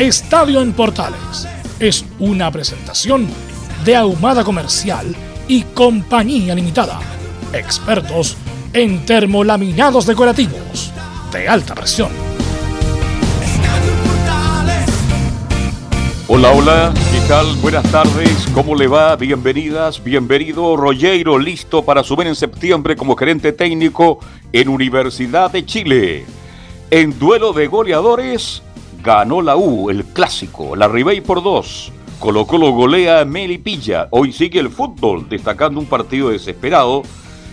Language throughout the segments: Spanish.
Estadio en Portales es una presentación de Ahumada Comercial y Compañía Limitada. Expertos en termolaminados decorativos de alta presión. Hola, hola, ¿qué tal? Buenas tardes, ¿cómo le va? Bienvenidas, bienvenido Rollero, listo para subir en septiembre como gerente técnico en Universidad de Chile. En duelo de goleadores, ganó la U, el clásico, la Ribey por dos. Colo Colo golea a Melipilla. Hoy sigue el fútbol, destacando un partido desesperado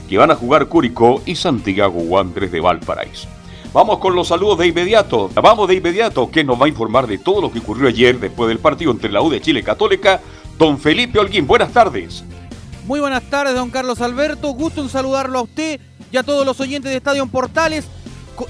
que van a jugar Curicó y Santiago Wanderers de Valparaíso. Vamos con los saludos de inmediato. Vamos de inmediato, que nos va a informar de todo lo que ocurrió ayer después del partido entre la U de Chile Católica. Don Felipe Holguín, buenas tardes. Muy buenas tardes, don Carlos Alberto. Gusto en saludarlo a usted y a todos los oyentes de Estadio Portales.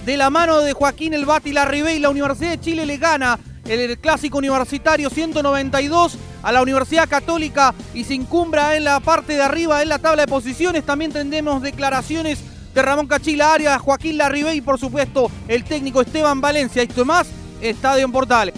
De la mano de Joaquín El Bati y la Universidad de Chile le gana el clásico universitario 192 a la Universidad Católica y se incumbra en la parte de arriba en la tabla de posiciones. También tendremos declaraciones de Ramón Cachila Arias, Joaquín Larribey y por supuesto el técnico Esteban Valencia. Esto más, Estadio en Portales.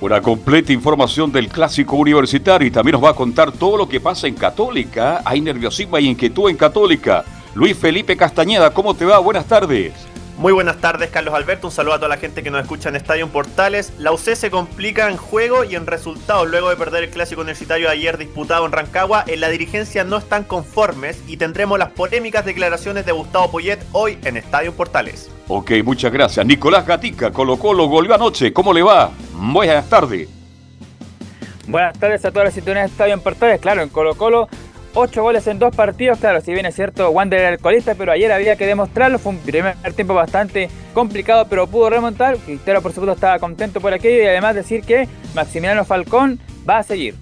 Una completa información del clásico universitario y también nos va a contar todo lo que pasa en Católica. Hay nerviosismo y inquietud en Católica. Luis Felipe Castañeda, ¿cómo te va? Buenas tardes. Muy buenas tardes, Carlos Alberto. Un saludo a toda la gente que nos escucha en Estadio Portales. La UC se complica en juego y en resultados luego de perder el clásico universitario ayer disputado en Rancagua. En la dirigencia no están conformes y tendremos las polémicas declaraciones de Gustavo Poyet hoy en Estadio Portales. Ok, muchas gracias. Nicolás Gatica, Colo Colo, goleó anoche. ¿Cómo le va? Buenas tardes. Buenas tardes a todas las sintonías de Estadio Portales. Claro, en Colo Colo Ocho goles en dos partidos, claro, si bien es cierto, Wander era alcoholista, pero ayer había que demostrarlo. Fue un primer tiempo bastante complicado, pero pudo remontar. Quintero, por supuesto, estaba contento por aquello y además decir que Maximiliano Falcón va a seguir.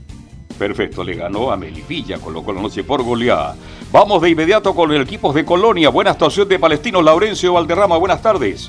Perfecto, le ganó a Melipilla, con lo cual no se por goleada. Vamos de inmediato con el equipo de Colonia. Buena actuación de Palestino, Laurencio Valderrama. Buenas tardes.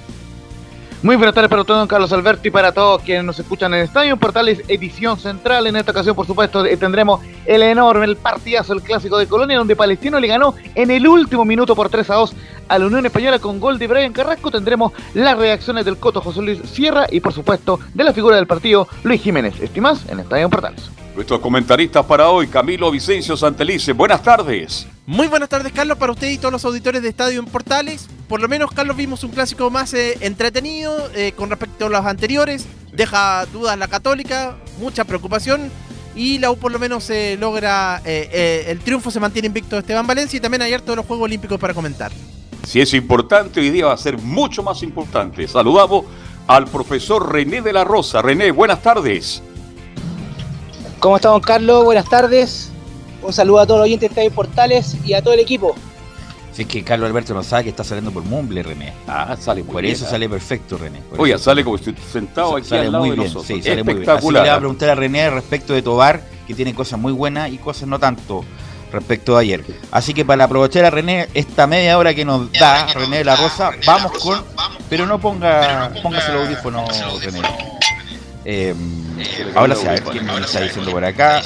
Muy buenas tardes para todos, Carlos Alberto, y para todos quienes nos escuchan en Estadio Portales, edición central. En esta ocasión, por supuesto, eh, tendremos el enorme, el partidazo, el clásico de Colonia, donde Palestino le ganó en el último minuto por 3 a 2 a la Unión Española con gol de Brian Carrasco. Tendremos las reacciones del Coto José Luis Sierra y, por supuesto, de la figura del partido, Luis Jiménez. Estimás en Estadio Portales. Nuestros comentaristas para hoy, Camilo Vicencio Santelice. Buenas tardes. Muy buenas tardes, Carlos, para usted y todos los auditores de Estadio en Portales. Por lo menos, Carlos, vimos un clásico más eh, entretenido eh, con respecto a los anteriores. Deja dudas la Católica, mucha preocupación. Y la U por lo menos se logra, eh, el triunfo se mantiene invicto Esteban Valencia y también hay todos los Juegos Olímpicos para comentar. Si es importante, hoy día va a ser mucho más importante. Saludamos al profesor René de la Rosa. René, buenas tardes. ¿Cómo estamos, Carlos? Buenas tardes. Un saludo a todos los oyentes de Estadio Portales y a todo el equipo. Si es que Carlos Alberto no sabe que está saliendo por Mumble, René. Ah, sale Por eso sale perfecto, René. Oye, sale como si sentado aquí sale al lado muy de bien, nosotros. sí, sale muy bien. Así le voy a preguntar a René respecto de Tobar, que tiene cosas muy buenas y cosas no tanto respecto de ayer. Así que para aprovechar a René esta media hora que nos da René de la Rosa, vamos con... Pero no ponga, póngase el audífono, René. Eh, ahora sí, a ver quién me está diciendo por acá.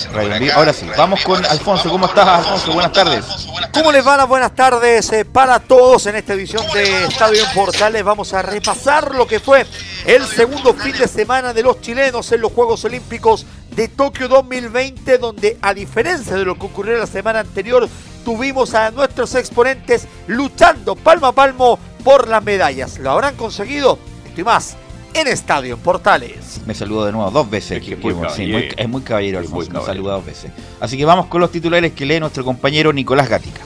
Ahora sí, vamos con Alfonso. ¿Cómo estás, Alfonso? Buenas tardes. ¿Cómo les va las buenas tardes eh, para todos en esta edición de Estadio en Portales? Vamos a repasar lo que fue el segundo fin de semana de los chilenos en los Juegos Olímpicos de Tokio 2020, donde a diferencia de lo que ocurrió la semana anterior, tuvimos a nuestros exponentes luchando palmo a palmo por las medallas. ¿Lo habrán conseguido? Esto y más en Estadio en Portales. Me saludo de nuevo dos veces. Es que que es muy sí, caballero. muy- es muy caballero, Es muy Alfonso. Me saluda dos veces. Así que vamos con los titulares que lee nuestro compañero Nicolás Gatica.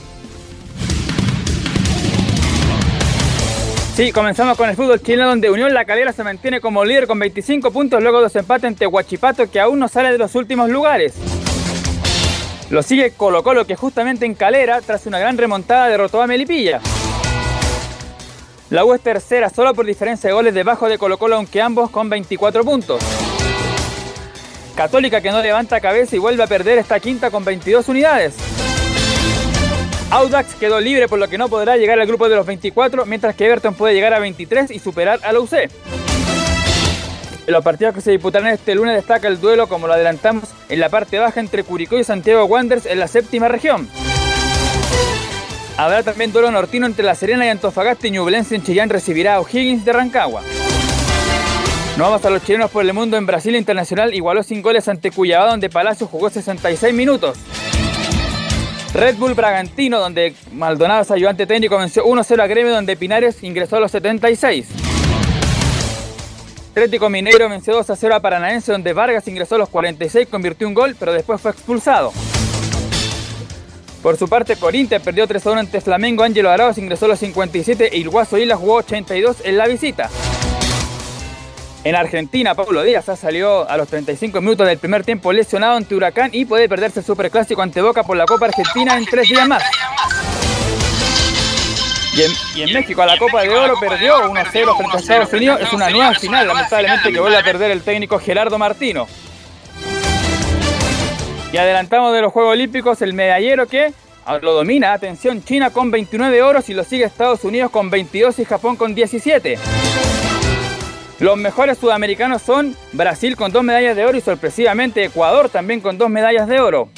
Sí, comenzamos con el fútbol chileno donde Unión La Calera se mantiene como líder con 25 puntos luego de su empate ante Huachipato que aún no sale de los últimos lugares. Lo sigue Colo Colo que justamente en Calera, tras una gran remontada, derrotó a Melipilla. La U es tercera solo por diferencia de goles debajo de Colo Colo aunque ambos con 24 puntos. Católica que no levanta cabeza y vuelve a perder esta quinta con 22 unidades. Audax quedó libre por lo que no podrá llegar al grupo de los 24, mientras que Everton puede llegar a 23 y superar a la UC. En los partidos que se disputarán este lunes destaca el duelo, como lo adelantamos, en la parte baja entre Curicó y Santiago Wanderers en la séptima región. Habrá también duelo nortino entre La Serena y Antofagasta y Ñublense en Chillán recibirá a O'Higgins de Rancagua. Nos vamos a los chilenos por el mundo en Brasil Internacional igualó sin goles ante Cuyabá donde Palacio jugó 66 minutos. Red Bull Bragantino, donde Maldonado es ayudante técnico, venció 1-0 a Gremio, donde Pinares ingresó a los 76. Atlético Mineiro venció 2-0 a Paranaense, donde Vargas ingresó a los 46, convirtió un gol, pero después fue expulsado. Por su parte, Corinthians perdió 3-1 ante Flamengo, Ángelo Arauz ingresó a los 57 y el Guaso Isla jugó 82 en la visita. En Argentina, Pablo Díaz ya salió a los 35 minutos del primer tiempo lesionado ante Huracán y puede perderse el Superclásico ante Boca por la Copa Argentina en tres días más. Y en, y en México, a la Copa de Oro perdió 1-0 frente a Estados Unidos. Es una nueva final, lamentablemente, que vuelve a perder el técnico Gerardo Martino. Y adelantamos de los Juegos Olímpicos el medallero que lo domina, atención, China con 29 oros y lo sigue Estados Unidos con 22 y Japón con 17. Los mejores sudamericanos son Brasil con dos medallas de oro y sorpresivamente Ecuador también con dos medallas de oro.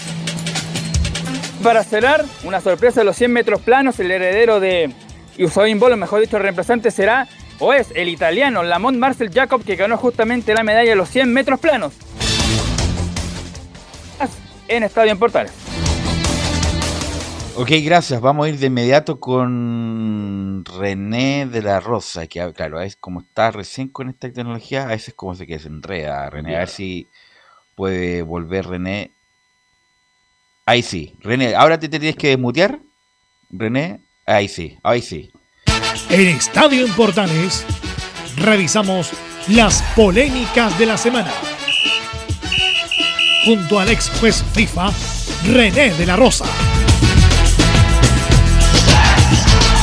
Para cerrar, una sorpresa de los 100 metros planos, el heredero de Usain Bolt, mejor dicho, el reemplazante será o es el italiano Lamont Marcel Jacob que ganó justamente la medalla de los 100 metros planos. En Estadio en Portales. Ok, gracias. Vamos a ir de inmediato con René de la Rosa, que claro, es como está recién con esta tecnología, a veces como se que se enreda René. A ver si puede volver René. Ahí sí. René, ahora te, te tienes que desmutear. René, ahí sí, ahí sí. En Estadio en Portales revisamos las polémicas de la semana. Junto al ex juez FIFA, René de la Rosa.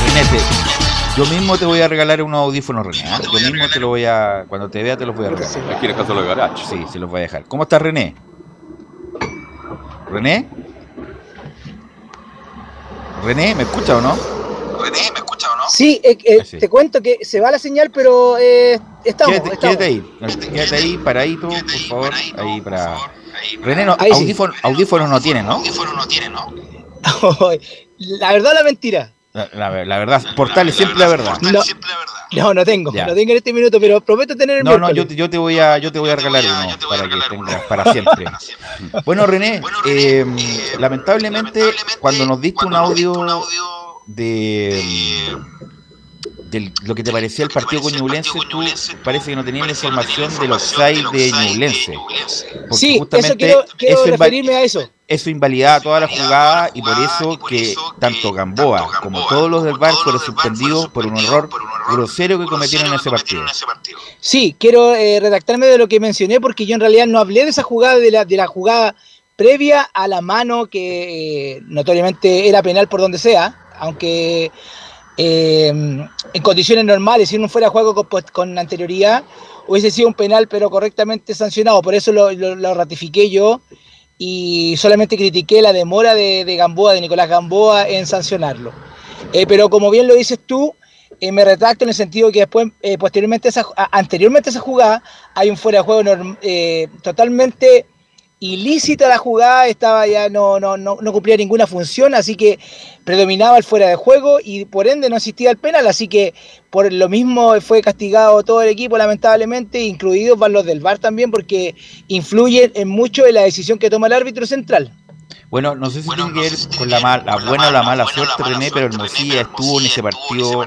René, te- yo mismo te voy a regalar unos audífonos, René. ¿ah? Yo mismo te lo voy a. Cuando te vea, te los voy a regalar. Aquí en el caso de los garage. Sí, se los voy a dejar. ¿Cómo está René? ¿René? ¿René? ¿Me escucha o no? Sí, eh, eh, Ah, sí. te cuento que se va la señal, pero eh, estamos, Quédate, estamos. quédate ahí. Quédate ahí, paradito, por favor. Ahí para. René, no, Ahí sí. audífono- audífonos no tiene, ¿no? la verdad o la mentira. La, la- la verdad, portales siempre la verdad. No, no, no tengo, Ya. no tengo en este minuto, pero prometo tener el No, no, yo, te- yo te voy a, yo te voy a regalar uno para que tengas para siempre. Bueno, René, eh, lamentablemente cuando nos diste un audio de de lo que te parecía el partido con Ñublense, tú parece que no tenías la información de los offside de Ñublense. Porque Sí, eso justamente quiero, quiero eso inva- referirme a eso. eso invalidaba toda la jugada y por eso que tanto Gamboa como todos los del VAR fueron suspendidos por un error grosero que cometieron en ese partido. Sí, quiero eh, redactarme de lo que mencioné porque yo en realidad no hablé de esa jugada, de la, de la jugada previa a la mano que eh, notoriamente era penal por donde sea, aunque eh, en condiciones normales, si no fuera juego con, anterioridad, hubiese sido un penal pero correctamente sancionado, por eso lo, ratifiqué yo y solamente critiqué la demora de, Gamboa, de Nicolás Gamboa en sancionarlo. Eh, pero como bien lo dices tú, eh, me retracto en el sentido que después, eh, posteriormente, anteriormente a esa jugada, hay un fuera de juego totalmente ilícita la jugada, estaba ya no, no, no, no cumplía ninguna función, así que predominaba el fuera de juego y por ende no existía el penal, así que por lo mismo fue castigado todo el equipo lamentablemente, incluidos los del VAR también, porque influyen en mucho en la decisión que toma el árbitro central. Bueno, no sé si tiene que ver con la, mal- la buena o la mala suerte, René, pero Hermosilla estuvo en ese partido,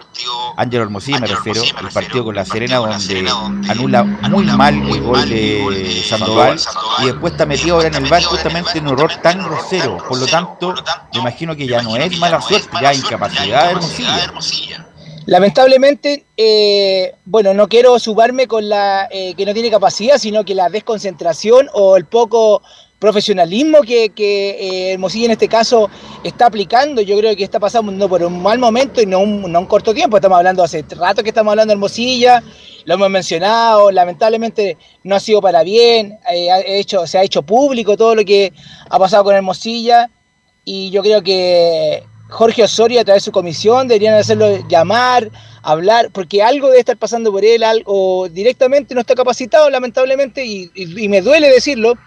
Ángelo Hermosilla me refiero, el partido con la Serena, donde anula muy mal el gol de Sandoval y después está metido ahora en el bar justamente en un error tan grosero. Por lo tanto, me imagino que ya no es mala suerte, ya incapacidad de Hermosilla. Lamentablemente, eh, bueno, no quiero subarme con la eh, que no tiene capacidad, sino que la desconcentración o el poco profesionalismo que, que eh, en este caso está aplicando. Yo creo que está pasando por un mal momento y no un, un corto tiempo. Estamos hablando hace rato que estamos hablando de Hermosilla, lo hemos mencionado, lamentablemente no ha sido para bien, eh, ha hecho, se ha hecho público todo lo que ha pasado con Hermosilla y yo creo que Jorge Osorio a través de su comisión deberían hacerlo llamar, hablar, porque algo debe estar pasando por él, algo directamente no está capacitado lamentablemente y me duele decirlo,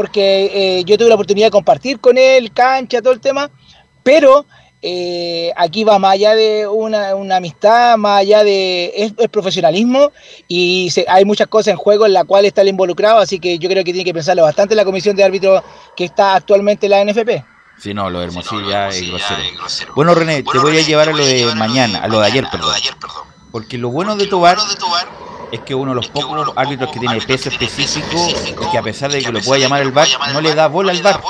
porque eh, yo tuve la oportunidad de compartir con él, cancha, todo el tema, pero eh, aquí va más allá de una, una amistad, más allá de es, es profesionalismo y se- hay muchas cosas en juego en la cual está el involucrado, así que yo creo que tiene que pensarlo bastante la comisión de árbitros que está actualmente en la NFP. Sí, no, lo de Hermosilla es grosero. Bueno, René, te voy a llevar a lo de mañana, a lo de ayer, perdón. Porque lo bueno de Tobar es que uno de los pocos árbitros que tiene peso específico es que a pesar de que lo pueda llamar el VAR, no le da bola al VAR.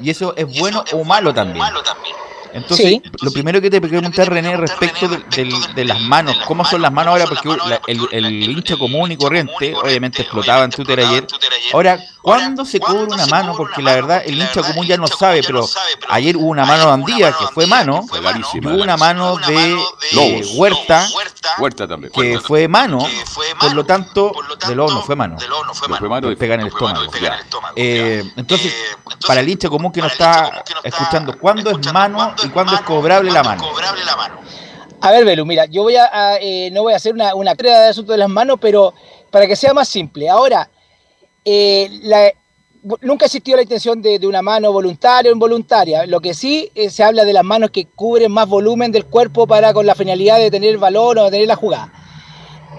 Y eso es bueno o malo también. Entonces, Sí. lo primero que te preguntar, René, respecto de, las manos, ¿cómo son las manos ahora? Porque la- el, el hincha común y corriente, obviamente explotaba en Twitter ayer. Ahora, ¿cuándo se cobra una mano? Porque la verdad, el hincha común ya no sabe, pero ayer hubo una mano de Andía, que fue mano, y hubo una mano de Lobos. Huerta, Huerta también. que fue mano, por lo tanto, de Lobo no fue mano. No fue mano Le y- pega en el estómago. Ya. Eh, entonces, para el hincha común que no está escuchando, ¿cuándo es mano y cuándo es cobrable la mano? A ver, Belu, mira, yo voy a, a, eh, no voy a hacer una, una crea de asunto de las manos, pero para que sea más simple. Ahora, eh, la- nunca existió la intención de, de una mano voluntaria o involuntaria. Lo que sí eh, se habla de las manos que cubren más volumen del cuerpo para con la finalidad de tener el valor o de tener la jugada.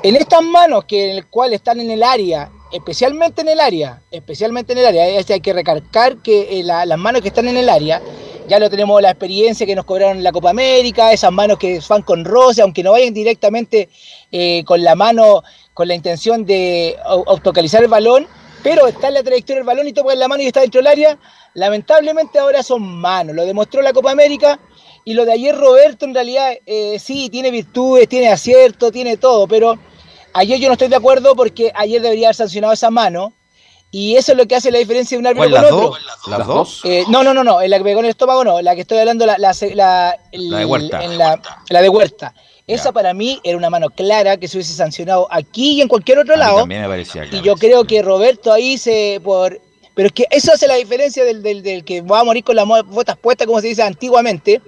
En estas manos que en el cual están en el área, especialmente en el área, especialmente en el área, es- hay que recalcar que eh, la- las manos que están en el área, ya lo tenemos la experiencia que nos cobraron en la Copa América, esas manos que van con roce, aunque no vayan directamente eh, con la mano, con la intención de au- autocalizar el balón, pero está en la trayectoria del balón y toca la mano y está dentro del área, lamentablemente ahora son manos, lo demostró la Copa América y lo de ayer Roberto en realidad eh, sí, tiene virtudes, tiene acierto, tiene todo, pero ayer yo no estoy de acuerdo porque ayer debería haber sancionado esa mano y eso es lo que hace la diferencia de un árbitro ¿Cuál, con las otro. dos? ¿Las dos? Eh, no, no, no, no, en la que pegó en el estómago no, la que estoy hablando, la, la, la, el- La de Huerta. en la, la de Huerta. Esa Ya. para mí era una mano clara que se hubiese sancionado aquí y en cualquier otro A mí lado. también me parecía Y yo creo que Roberto ahí se por pero es que eso hace la diferencia del, del- del que va a morir con las botas puestas, como se dice antiguamente.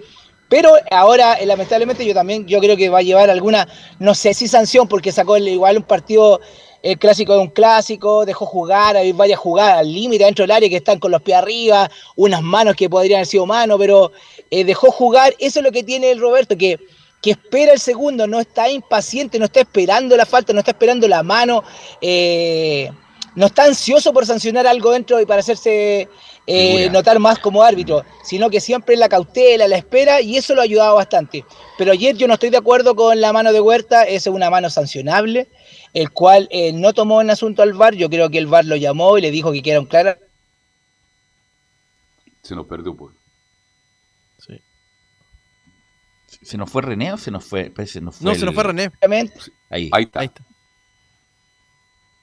Pero ahora, eh, lamentablemente, yo también yo creo que va a llevar alguna, no sé si sanción, porque sacó el- igual un partido, el clásico de un clásico, dejó jugar, hay varias jugadas al límite dentro del área que están con los pies arriba, unas manos que podrían haber sido manos, pero eh, dejó jugar. Eso es lo que tiene el Roberto, que, que espera el segundo, no está impaciente, no está esperando la falta, no está esperando la mano. eh, no está ansioso por sancionar algo dentro y para hacerse eh, notar más como árbitro, sino que siempre la cautela, la espera, y eso lo ha ayudado bastante. Pero ayer yo no estoy de acuerdo con la mano de Huerta, es una mano sancionable, el cual eh, no tomó en asunto al VAR, yo creo que el VAR lo llamó y le dijo que quedaron claras. Se nos perdió, pues. ¿Se nos fue René o se nos fue? Que se nos fue No, se el- nos fue René. Ahí. Ahí está. Ahí está.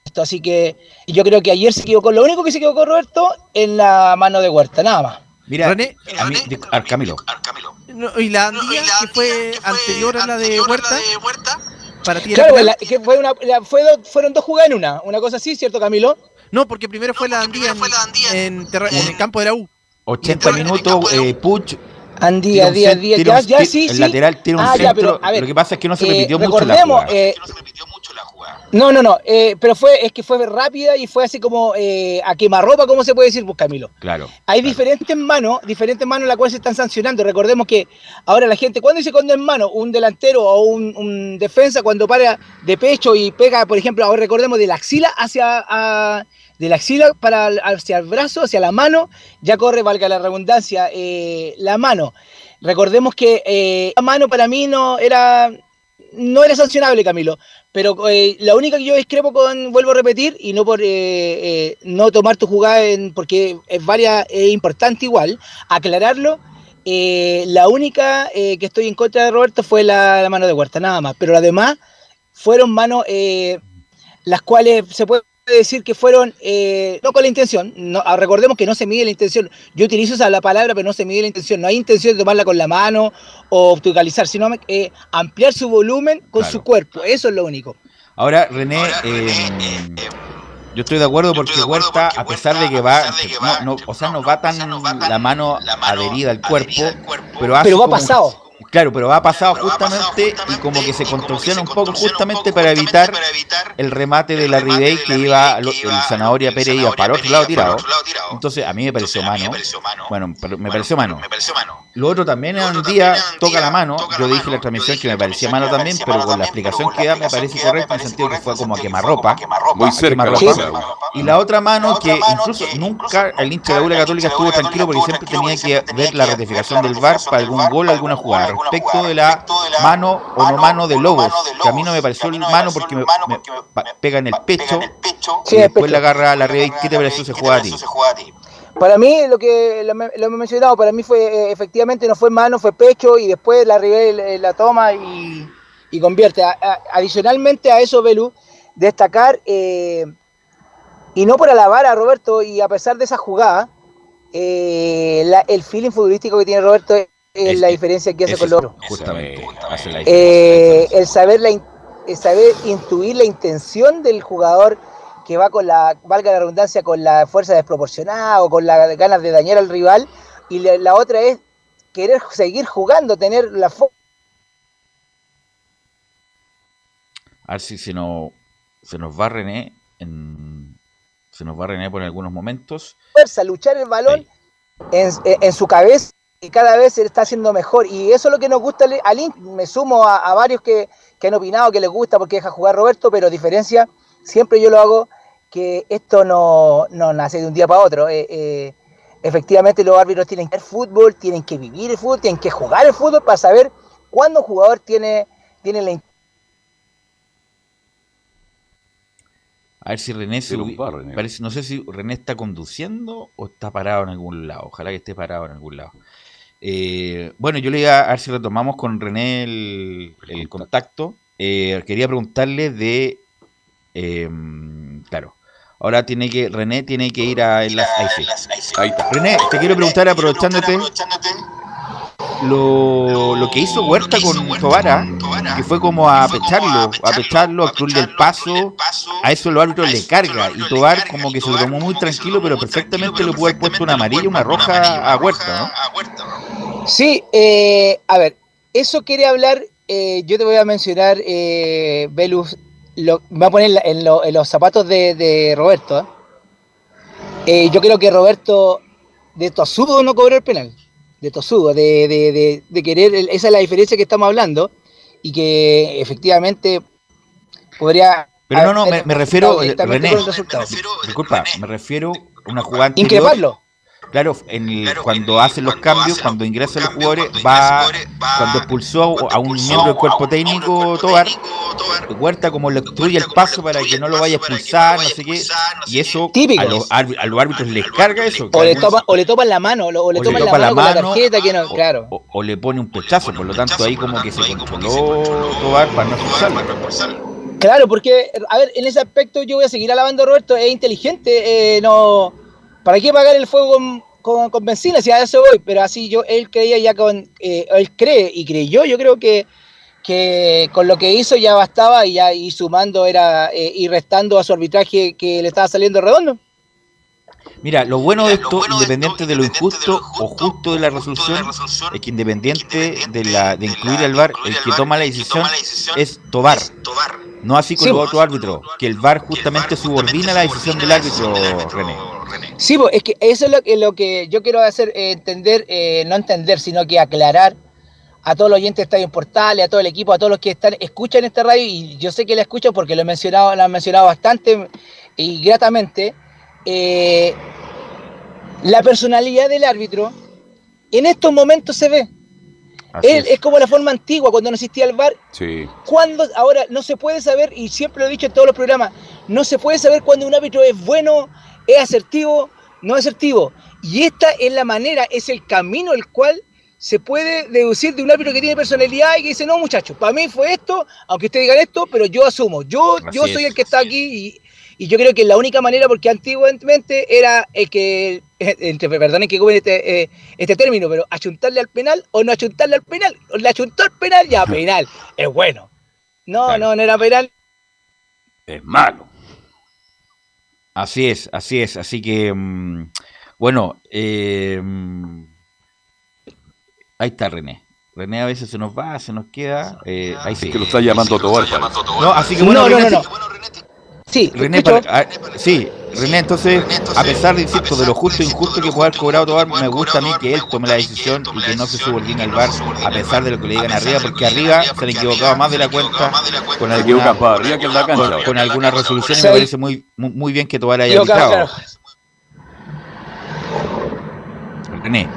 Esto, así que yo creo que ayer se equivocó, lo único que se equivocó Roberto en la mano de Huerta, nada más. Mira, René, a mí, de- a Camilo, No, y la que fue anterior a la de Huerta. Para ti era Claro, que fue una, la- fue do- fueron dos jugadas en una, una cosa así, ¿cierto Camilo? No, porque primero fue la andía en, en terra- en el campo de la U. 80 minutos, eh, Puch. Andía, tira un día, cen- día, tira ya, ya, sí, El sí. lateral tiene un Ah, ya, centro. pero, a ver, lo que pasa es que no se Eh, repitió mucho la jugada. eh, no, no, no, eh, pero fue, es que fue rápida y fue así como eh, a quemarropa, ¿cómo se puede decir, pues Camilo? Claro. Hay claro. diferentes manos, diferentes manos en las cuales se están sancionando. Recordemos que ahora la gente, ¿cuándo dice cuando es mano? Un delantero o un, un defensa cuando para de pecho y pega, por ejemplo, ahora recordemos de la axila hacia a- de la axila para hacia el brazo, hacia la mano, ya corre, valga la redundancia, eh, la mano. Recordemos que la mano para mí no era, no era sancionable, Camilo, pero eh, la única que yo discrepo con, vuelvo a repetir, y no por no tomar tu jugada, en, porque es, varias, es importante igual, aclararlo, la única que estoy en contra de Roberto fue la, la, mano de Huerta, nada más, pero las demás fueron manos las cuales se puede decir que fueron eh, no con la intención, no, ah, recordemos que no se mide la intención, yo utilizo esa la palabra, pero no se mide la intención, no hay intención de tomarla con la mano o opticalizar, sino eh, ampliar su volumen con su cuerpo, eso es lo único. Ahora, René, eh, yo estoy de acuerdo porque Huerta, a pesar de que va, no, o sea, no va tan la mano adherida al cuerpo, pero, pero va pasado Claro, pero ha pasado justamente y como que se contorsiona un poco justamente para evitar el remate de la Ribey que iba, el Zanahoria Pérez iba para otro lado tirado. Entonces a mí me pareció mano. Bueno, me pareció mano. Lo otro también en un día toca la mano. Yo dije en la transmisión que me parecía mano también, pero con la explicación que da me parece correcto en el sentido que fue como a quemarropa. Muy cerca. Y la otra mano que incluso nunca el hincha de la Católica estuvo tranquilo porque siempre tenía que ver la ratificación del VAR para algún gol, alguna jugada respecto de la mano o no mano de Lobos, que a mí no me pareció mano porque me, pega en el pecho y después la agarra la red. ¿Qué te pareció ese juego a ti? Para mí, lo que lo, he mencionado, para mí fue eh, efectivamente no fue mano, fue pecho y después la Rivel la toma y, convierte. adicionalmente a eso, Belu, destacar, eh, y no por alabar a Roberto, y a pesar de esa jugada, eh, el feeling futbolístico que tiene Roberto es, la diferencia que hace con los Justamente, eh, el saber la el saber intuir la intención del jugador que va con la, valga la redundancia, con la fuerza desproporcionada o con las ganas de dañar al rival, y la, otra es querer seguir jugando, tener la A ver si se nos, se nos va René en, se nos va René por algunos momentos. Fuerza, luchar el balón en, en, su cabeza cada vez se está haciendo mejor. Y eso es lo que nos gusta al Inter. Me sumo a, varios que, han opinado que les gusta porque deja jugar Roberto, pero diferencia, siempre yo lo hago, que esto no, nace de un día para otro. Eh, eh, efectivamente los árbitros tienen que ver fútbol, tienen que vivir el fútbol, tienen que jugar el fútbol para saber cuándo un jugador tiene, tiene la A ver si René se Parece, no sé si René está conduciendo o está parado en algún lado. Ojalá que esté parado en algún lado. Eh, bueno, yo le iba a ver si retomamos con René el, contacto. Eh, quería preguntarle de. Claro. Ahora tiene que. René tiene que ir a. En las, ahí, René, te quiero preguntar, aprovechándote lo, lo que hizo Huerta con Tobara, que fue como a pecharlo, a pecharlo, a cruz del paso, a eso los árbitros le carga, y Tobar como que se lo tomó muy tranquilo, pero perfectamente le pudo haber puesto una amarilla, una roja a Huerta, ¿no? Sí, eh, a ver, eso quiere hablar, eh, yo te voy a mencionar, eh, Velus, lo, me voy a poner en, los zapatos de, Roberto. ¿eh? yo creo que Roberto de tosudo no cobró el penal de tosudo, de, de, de, querer, esa es la diferencia que estamos hablando, y que efectivamente podría... Pero no, no, me, refiero, René, disculpa, me refiero a una jugada Increparlo. Claro, en cuando hacen los cambios, cuando ingresan los jugadores, va, cuando expulsó a un miembro del cuerpo técnico Tobar, Huerta como le obstruye el paso para que no lo vaya a expulsar, no sé qué, y eso a los, a los, árbitros les carga eso. O le, toma, o le toman la mano, o le, toman la, mano, la tarjeta, que no, claro. O, le pone un pechazo, por lo tanto ahí como que se controló Tobar para no expulsarlo. Claro, porque, a ver, en ese aspecto yo voy a seguir alabando a Roberto, es inteligente, eh, no ¿Para qué pagar el fuego con, con, benzina? Si a eso voy, pero así yo, él creía ya con, eh, él cree y creyó, yo creo que, que con lo que hizo ya bastaba y ya y sumando era eh, y restando a su arbitraje que le estaba saliendo redondo. Mira, lo bueno de esto, independiente de lo injusto o justo de la resolución, es que independiente de la de incluir al VAR, el que toma la decisión es Tobar. No así con el otro árbitro, que el VAR justamente subordina la decisión del árbitro, René. Sí, es que eso es lo, que yo quiero hacer eh, entender, eh, no entender, sino que aclarar a todos los oyentes de Estadio Portales, a todo el equipo, a todos los que están escuchan esta radio, y yo sé que la escuchan porque lo he mencionado, lo han mencionado bastante y gratamente, eh, la personalidad del árbitro en estos momentos se ve. Es, es como la forma antigua, cuando no existía el VAR. Sí. Cuando, ahora no se puede saber, y siempre lo he dicho en todos los programas, no se puede saber cuando un árbitro es bueno, es asertivo, no es asertivo. Y esta es la manera, es el camino el cual se puede deducir de un árbitro que tiene personalidad y que dice, no muchachos, para mí fue esto, aunque ustedes digan esto, pero yo asumo, yo, Así yo soy es. el que está aquí y, y yo creo que la única manera, porque antiguamente era el que, entre, perdonen que ocupen este, eh, este término, pero achuntarle al penal o no achuntarle al penal, o le achuntó al penal, ya penal, es bueno. No, Claro. no, no era penal. Es malo. Así es, así es. Así que, mm, bueno, eh, mm, ahí está René. René a veces se nos va, se nos queda. eh, ahí sí. Es que lo está llamando Tobar. No, así que bueno, no, no, René, no, no. Sí, René, para- ah, sí, René, entonces, a pesar de, insisto, de lo justo e injusto que puede haber cobrado Tobar, me gusta a mí que él tome la decisión y que no se subordine al bar, a pesar de lo que le digan arriba, porque arriba se han equivocado más de la cuenta con Se alguna, con, con alguna resolución y me parece muy, muy, bien que Tobar haya arbitrado. René,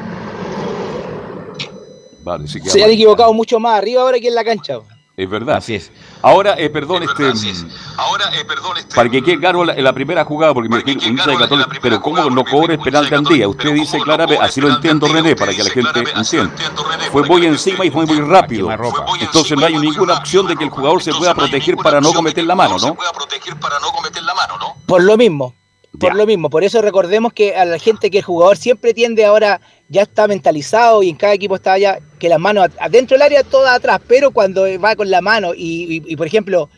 Vale, sí que Se han equivocado mucho más arriba ahora que en la cancha. Es verdad. así es. Ahora, eh, perdón, este. Para que quede claro la, la primera jugada, porque me de Católica, pero ¿cómo no cobre el penal de Andía? Usted dice claramente, así lo entiendo René, para que la gente entienda. Fue muy encima y fue muy rápido. Entonces no hay ninguna opción de que el jugador se pueda proteger para no cometer la mano, ¿no? Por lo mismo. Por Ya. lo mismo. Por eso recordemos que a la gente que el jugador siempre tiende ahora, ya está mentalizado y en cada equipo está ya que las manos adentro del área, todas atrás, pero cuando va con la mano y, y- y, por ejemplo,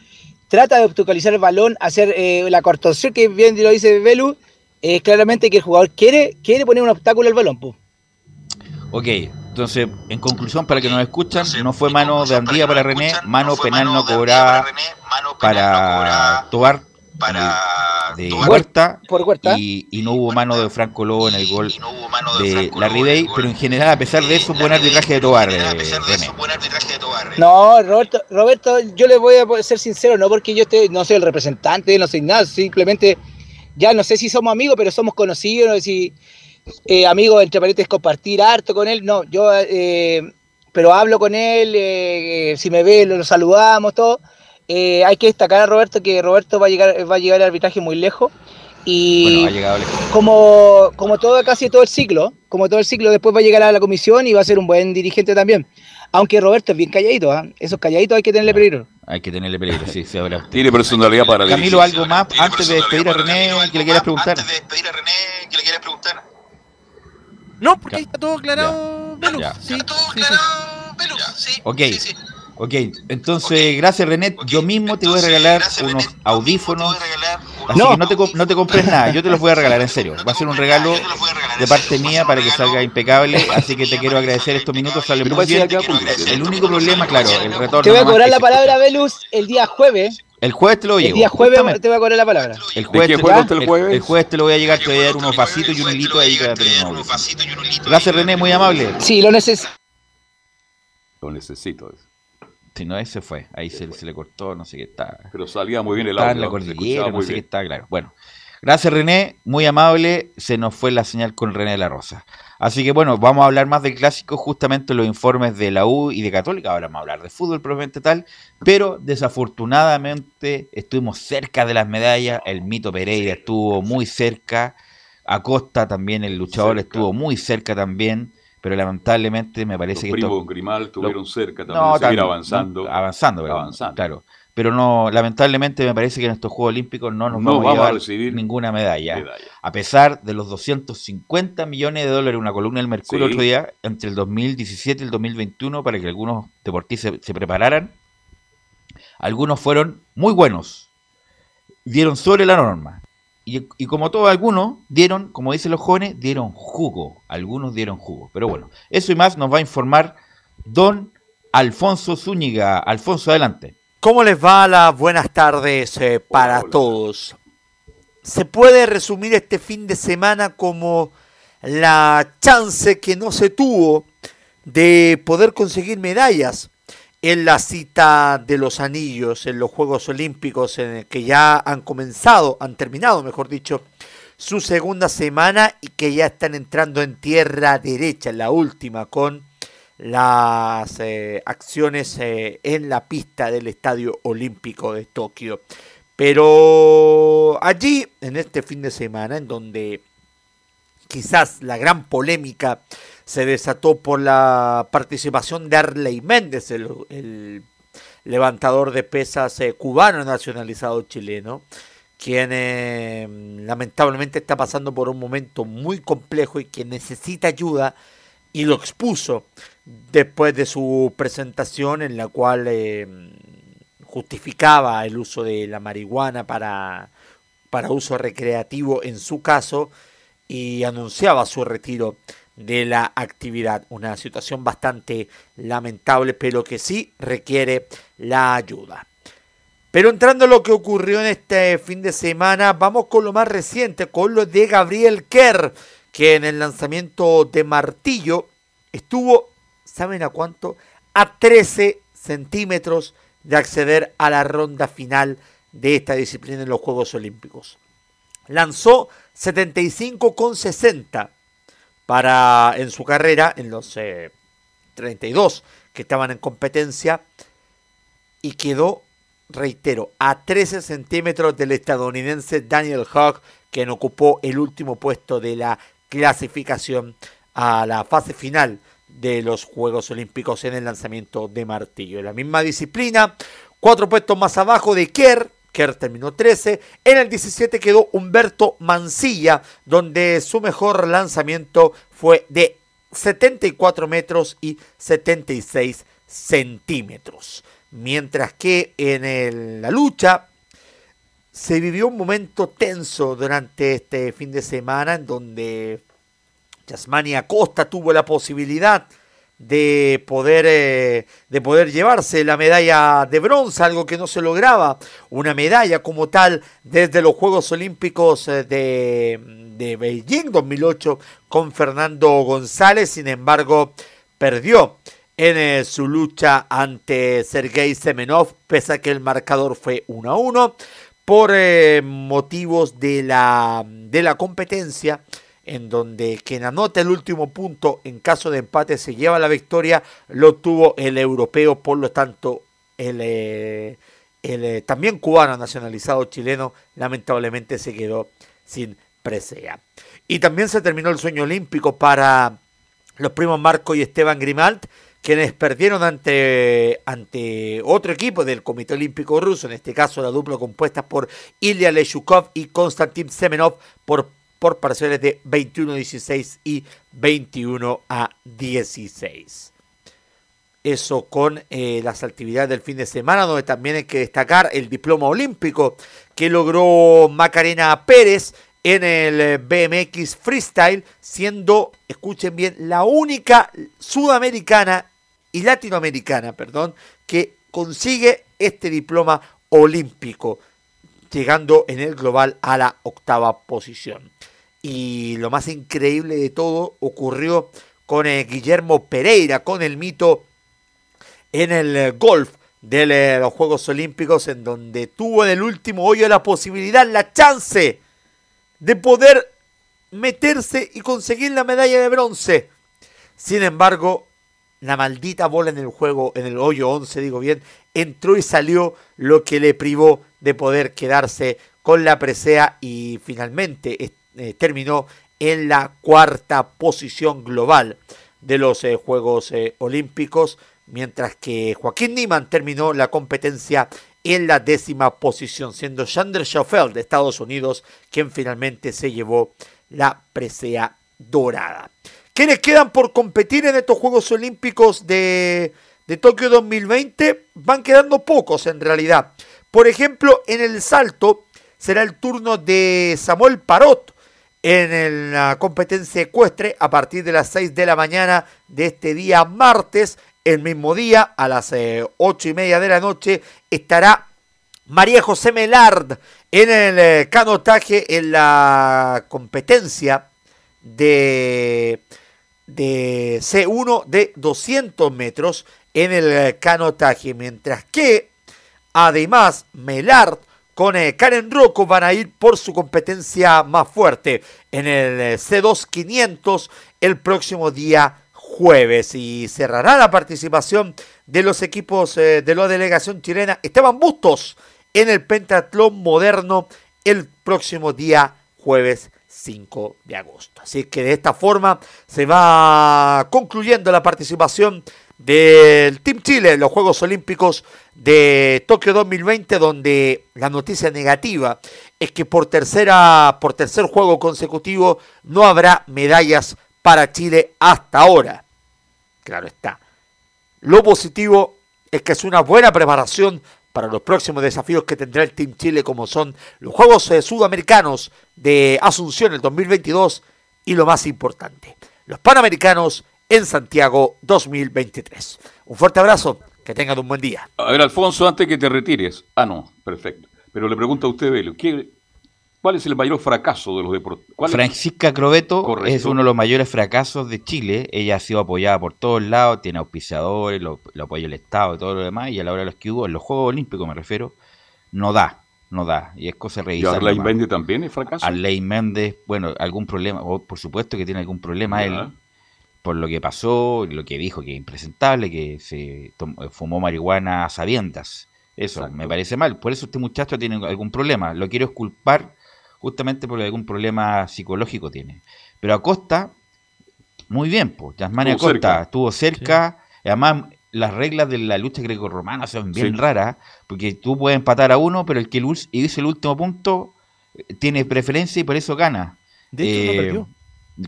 trata de obstaculizar el balón, hacer eh, la contorsión que bien lo dice Velu, es claramente que el jugador quiere, quiere poner un obstáculo al balón. pu. Ok, entonces, en conclusión, para que nos escuchan, no fue mano de Andía para René, mano penal no cobrada para Tobar de Huerta Por Huerta. y, y no hubo mano de Franco Lobo en el gol de la Ribey, pero en general, a pesar de eso, buen arbitraje de Tobar. No, Roberto, Roberto, yo le voy a ser sincero, no porque yo esté, no soy el representante, no soy nada, simplemente ya no sé si somos amigos, pero somos conocidos, no sé si eh, amigos entre paréntesis compartir harto con él, no, yo eh, pero hablo con él, eh, si me ve lo, lo saludamos, todo. Eh, hay que destacar a Roberto que Roberto va a llegar, va a llegar al arbitraje muy lejos. Y Bueno, ha llegado lejos. como, como todo, casi todo el ciclo, como todo el ciclo, después va a llegar a la comisión y va a ser un buen dirigente también. Aunque Roberto es bien calladito, ¿ah? esos calladitos hay que tenerle peligro. Hay que tenerle peligro, sí, sí, ahora. Tiene personalidad para Camilo, dirigir. algo más antes de despedir a René que le quieras preguntar. No, porque ahí está todo aclarado, Velus. Ya. Sí, sí, sí. Ok, ok, entonces gracias René, yo mismo te voy a regalar unos audífonos, así No. que no te, com- no te compres nada, yo te los voy a regalar en serio, va a ser un regalo de parte mía para que salga impecable, así que te quiero agradecer estos minutos, sale muy bien. El único problema, claro, el retorno. Te voy a cobrar la palabra. Velus, el día jueves. El jueves te lo El llevo. día jueves justamente. te voy a cobrar la palabra. El jueves, qué te, el- el jueves? el jueves te lo voy a llegar, te voy a dar unos vasitos y un hilito ahí un audífono. Gracias René, muy amable. Sí, lo necesito. Lo necesito. Si no, ese fue, ahí se, se le cortó, no sé qué está. Pero salía muy bien el Estaba en audio. la se cordillera, no sé qué está claro. Bueno, gracias René, muy amable, se nos fue la señal con René de la Rosa. Así que bueno, vamos a hablar más del clásico, justamente los informes de la U y de Católica, ahora vamos a hablar de fútbol propiamente tal, pero desafortunadamente estuvimos cerca de las medallas, el Mito Pereira estuvo muy cerca, Acosta también, el luchador Cerca. estuvo muy cerca también, pero lamentablemente me parece Los que esto... primos Grimal estuvieron cerca también, No, de seguir también, avanzando. no, avanzando, pero, Avanzando. claro. Pero no, lamentablemente me parece que en estos Juegos Olímpicos no nos No vamos, vamos a recibir ninguna medalla. Medalla. A pesar de los 250 millones de dólares, una columna del Mercurio Sí. otro día, entre el 2017 y el 2021, para que algunos deportistas se, se prepararan, algunos fueron muy buenos. Dieron sobre la norma. Y, y como todos algunos, dieron, como dicen los jóvenes, dieron jugo. Algunos dieron jugo. Pero bueno, eso y más nos va a informar don Alfonso Zúñiga. Alfonso, adelante. ¿Cómo les va? Las buenas tardes eh, para Hola, hola. todos. Se puede resumir este fin de semana como la chance que no se tuvo de poder conseguir medallas en la cita de los anillos, en los Juegos Olímpicos en el que ya han comenzado, han terminado, mejor dicho, su segunda semana y que ya están entrando en tierra derecha, la última con las eh, acciones eh, en la pista del Estadio Olímpico de Tokio. Pero allí, en este fin de semana, en donde quizás la gran polémica se desató por la participación de Arley Méndez, el, levantador de pesas eh, cubano nacionalizado chileno, quien lamentablemente está pasando por un momento muy complejo y que necesita ayuda y lo expuso después de su presentación en la cual eh, justificaba el uso de la marihuana para, para uso recreativo en su caso y anunciaba su retiro de la actividad. Una situación bastante lamentable, pero que sí requiere la ayuda. Pero entrando a lo que ocurrió en este fin de semana, vamos con lo más reciente, con lo de Gabriel Kerr, que en el lanzamiento de martillo estuvo, ¿saben a cuánto? A 13 centímetros de acceder a la ronda final de esta disciplina en los Juegos Olímpicos. Lanzó 75,60 para en su carrera, en los 32 eh, que estaban en competencia, y quedó, reitero, a 13 centímetros del estadounidense Daniel Hogg, quien ocupó el último puesto de la clasificación a la fase final de los Juegos Olímpicos en el lanzamiento de martillo. En la misma disciplina, cuatro puestos más abajo de Kerr, Terminó 13. En el 17 quedó Humberto Mancilla, donde su mejor lanzamiento fue de 74 metros y 76 centímetros. Mientras que en la lucha se vivió un momento tenso durante este fin de semana en donde Yasmania Costa tuvo la posibilidad de poder, eh, de poder llevarse la medalla de bronce, algo que no se lograba, una medalla como tal desde los Juegos Olímpicos eh, de, de Beijing 2008 con Fernando González, sin embargo perdió en eh, su lucha ante Sergei Semenov, pese a que el marcador fue 1 a 1, por motivos de la, de la competencia en donde quien anota el último punto en caso de empate se lleva la victoria, lo tuvo el europeo, por lo tanto el, eh, eh, también cubano nacionalizado chileno lamentablemente se quedó sin presea. Y también se terminó el sueño olímpico para los primos Marco y Esteban Grimalt, quienes perdieron ante, ante otro equipo del Comité Olímpico Ruso, en este caso la dupla compuesta por Ilya Leshukov y Konstantin Semenov por por parciales de 21 a 16 y 21 a 16. Eso con eh, las actividades del fin de semana, donde también hay que destacar el diploma olímpico que logró Macarena Pérez en el eh, BMX Freestyle, siendo, escuchen bien, la única sudamericana y latinoamericana, perdón, que consigue este diploma olímpico, llegando en el global a la octava posición. Y lo más increíble de todo ocurrió con eh, Guillermo Pereira, con el mito en el eh, golf de eh, los Juegos Olímpicos, en donde tuvo en el último hoyo la posibilidad, la chance de poder meterse y conseguir la medalla de bronce. Sin embargo, la maldita bola en el juego, en el hoyo 11, digo bien, entró y salió, lo que le privó de poder quedarse con la presea y finalmente eh, terminó en la cuarta posición global de los eh, Juegos eh, Olímpicos, mientras que Joaquín Niemann terminó la competencia en la décima posición, siendo Sander Schoffel de Estados Unidos quien finalmente se llevó la presea dorada. ¿Quiénes quedan por competir en estos Juegos Olímpicos de, de Tokio 2020? Van quedando pocos en realidad. Por ejemplo, en el salto será el turno de Samuel Parot, en la competencia ecuestre a partir de las 6 de la mañana de este día martes. El mismo día, a las eh, ocho y media de la noche, estará María José Melard en el eh, canotaje en la competencia de, de C1 de 200 metros en el eh, canotaje. Mientras que, además, Melard con eh, Karen Rocco van a ir por su competencia más fuerte en el eh, C2 500 el próximo día jueves y cerrará la participación de los equipos eh, de la delegación chilena Esteban Bustos en el pentatlón moderno el próximo día jueves 5 de agosto. Así que de esta forma se va concluyendo la participación del Team Chile en los Juegos Olímpicos de Tokio 2020, donde la noticia negativa es que por tercera, por tercer juego consecutivo no habrá medallas para Chile hasta ahora. Claro está. Lo positivo es que es una buena preparación para los próximos desafíos que tendrá el Team Chile, como son los Juegos eh, Sudamericanos de Asunción el 2022 y lo más importante, los Panamericanos en Santiago 2023. Un fuerte abrazo, que tengan un buen día. A ver, Alfonso, antes que te retires. Ah, no, perfecto. Pero le pregunto a usted, Belio, ¿qué, ¿cuál es el mayor fracaso de los deportes? Francisca Crobeto es uno de los mayores fracasos de Chile. Ella ha sido apoyada por todos lados, tiene auspiciadores, lo, apoya el Estado y todo lo demás. Y a la hora de los que hubo, en los Juegos Olímpicos me refiero, no da no da. Y es cosa revisar. ¿Y Arley Méndez también es fracaso? Arley Méndez, bueno, algún problema, por supuesto que tiene algún problema él, por lo que pasó, lo que dijo que es impresentable, que se fumó marihuana a sabiendas. Eso me parece mal. Por eso este muchacho tiene algún problema. Lo quiero esculpar justamente porque algún problema psicológico tiene. Pero Acosta, muy bien, pues. Yasmani Acosta estuvo cerca. Además, las reglas de la lucha greco-romana son bien raras, porque tú puedes empatar a uno, pero el que hizo el último punto eh, tiene preferencia y por eso gana. De hecho, no eh, perdió.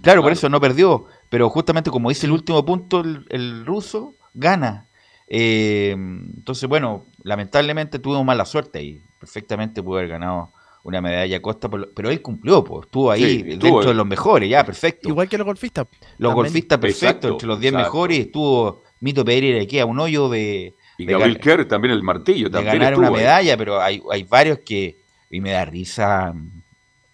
Claro, por eso no perdió. Pero justamente como dice el último punto, el, ruso gana. Eh, entonces, bueno, lamentablemente tuvimos mala suerte y perfectamente pudo haber ganado una medalla a Costa, pero él cumplió, pues, estuvo ahí dentro de los mejores, ya, perfecto. Igual que los golfistas. Los golfistas, perfecto, entre los 10 mejores estuvo Mito Pereira aquí a un hoyo de... Y Gabriel Kerr también el martillo. De ganar una medalla, pero hay, hay varios que... Y me da risa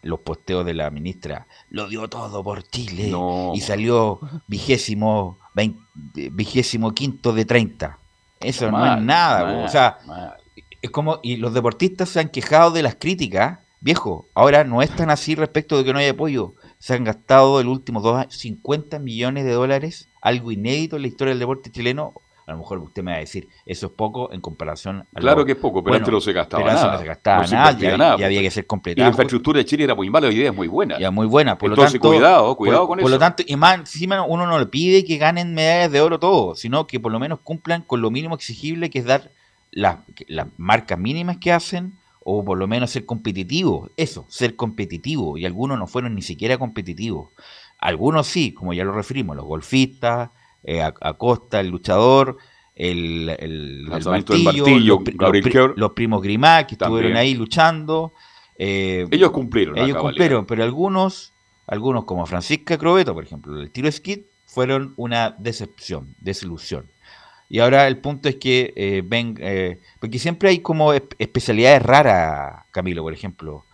los posteos de la ministra, lo dio todo por Chile y salió vigésimo, vigésimo quinto de 30. Eso no es nada, o sea, es como, y los deportistas se han quejado de las críticas, viejo, ahora no es tan así respecto de que no hay apoyo, se han gastado el último dos, 50 millones de dólares, algo inédito en la historia del deporte chileno, a lo mejor usted me va a decir, eso es poco en comparación a Claro que es poco, pero antes no se gastaba nada. no se gastaba nada, y, había que ser completado. Y la infraestructura de Chile era muy mala, hoy día es muy buena. Ya muy buena, por Entonces, lo tanto, cuidado, cuidado con eso. Por lo tanto, y más encima uno no le pide que ganen medallas de oro todos, sino que por lo menos cumplan con lo mínimo exigible, que es dar las, las marcas mínimas que hacen, o por lo menos ser competitivo. Eso, ser competitivo. Y algunos no fueron ni siquiera competitivos. Algunos sí, como ya lo referimos, los golfistas, eh, Acosta, el luchador, el, el, martillo, los, primos Grimac que estuvieron ahí luchando. Eh, ellos cumplieron. Ellos cumplieron, pero algunos, algunos como Francisca Crobeto, por ejemplo, el tiro skit, fueron una decepción, desilusión. Y ahora el punto es que eh, ven, eh, porque siempre hay como especialidades raras, Camilo, por ejemplo,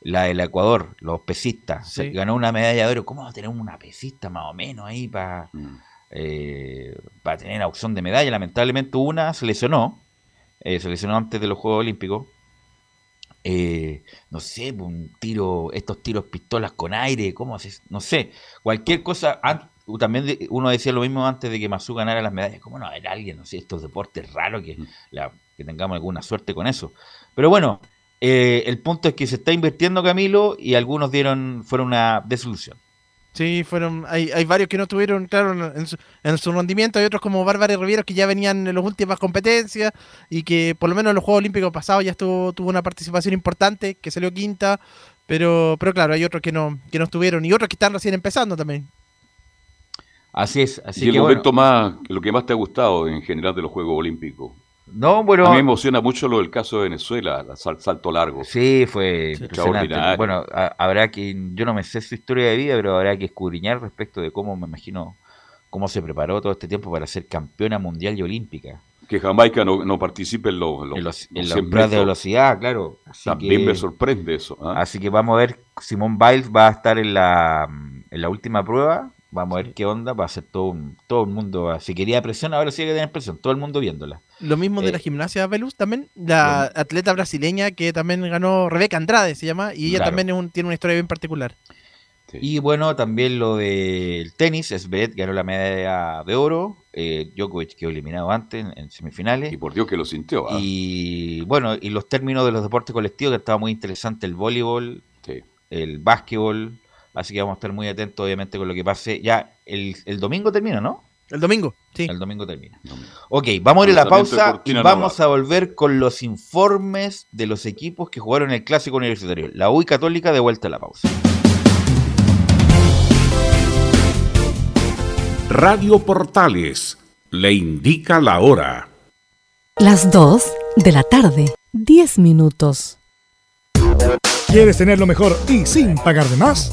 la del Ecuador, los pesistas, ganó una medalla de oro, ¿cómo tenemos una pesista más o menos ahí para... Mm eh, para tener opción de medalla. Lamentablemente una se lesionó, eh, se lesionó antes de los Juegos Olímpicos. Eh, no sé, pues, un tiro, estos tiros pistolas con aire, ¿cómo haces? No sé, cualquier cosa. También uno decía lo mismo antes de que Masu ganara las medallas. ¿Cómo no era alguien? No sé, estos deportes raros que, que tengamos alguna suerte con eso. Pero bueno, eh, el punto es que se está invirtiendo Camilo y algunos dieron fueron una desilusión. Sí, fueron, hay, hay varios que no tuvieron, claro, en su, en su rendimiento, hay otros como Bárbara y Rivero que ya venían en las últimas competencias y que por lo menos en los Juegos Olímpicos pasados ya estuvo, tuvo una participación importante, que salió quinta, pero, pero claro, hay otros que no, que no estuvieron y otros que están recién empezando también. Así es, así y el momento más, lo que más te ha gustado en general de los Juegos Olímpicos. No, bueno. A mí me emociona mucho lo del caso de Venezuela, el salto largo. Sí, fue extraordinario. Bueno, habrá que, yo no me sé su historia de vida, pero habrá que escudriñar respecto de cómo me imagino cómo se preparó todo este tiempo para ser campeona mundial y olímpica. Que Jamaica no, no participe en los, en los, de velocidad, claro. También me sorprende eso. ¿ah? Así que vamos a ver, Simón Biles va a estar en la, en la última prueba, Vamos a ver qué onda. Va a ser todo, un- todo el mundo. Si quería presión, ahora sí hay que tener presión. Todo el mundo viéndola. Lo mismo de Eh, la gimnasia Velus también, la atleta brasileña que también ganó, Rebeca Andrade se llama, y ella Claro. también es un- tiene una historia bien particular. Y bueno, también lo del tenis. Esbet ganó la medalla de oro. Eh, Djokovic quedó eliminado antes en, en semifinales. Y por Dios que lo sintió. ¿ah? Y bueno, y los términos de los deportes colectivos, que estaba muy interesante el voleibol, Sí. el básquetbol. Así que vamos a estar muy atentos, obviamente, con lo que pase. Ya el, el domingo termina, ¿no? El domingo, sí. El domingo termina. Ok, vamos a ir a la pausa y vamos a volver con los informes de los equipos que jugaron el clásico universitario. La UI Católica de vuelta a la pausa. Radio Portales le indica la hora. Las 2 de la tarde, 10 minutos. ¿Quieres tener lo mejor y sin pagar de más?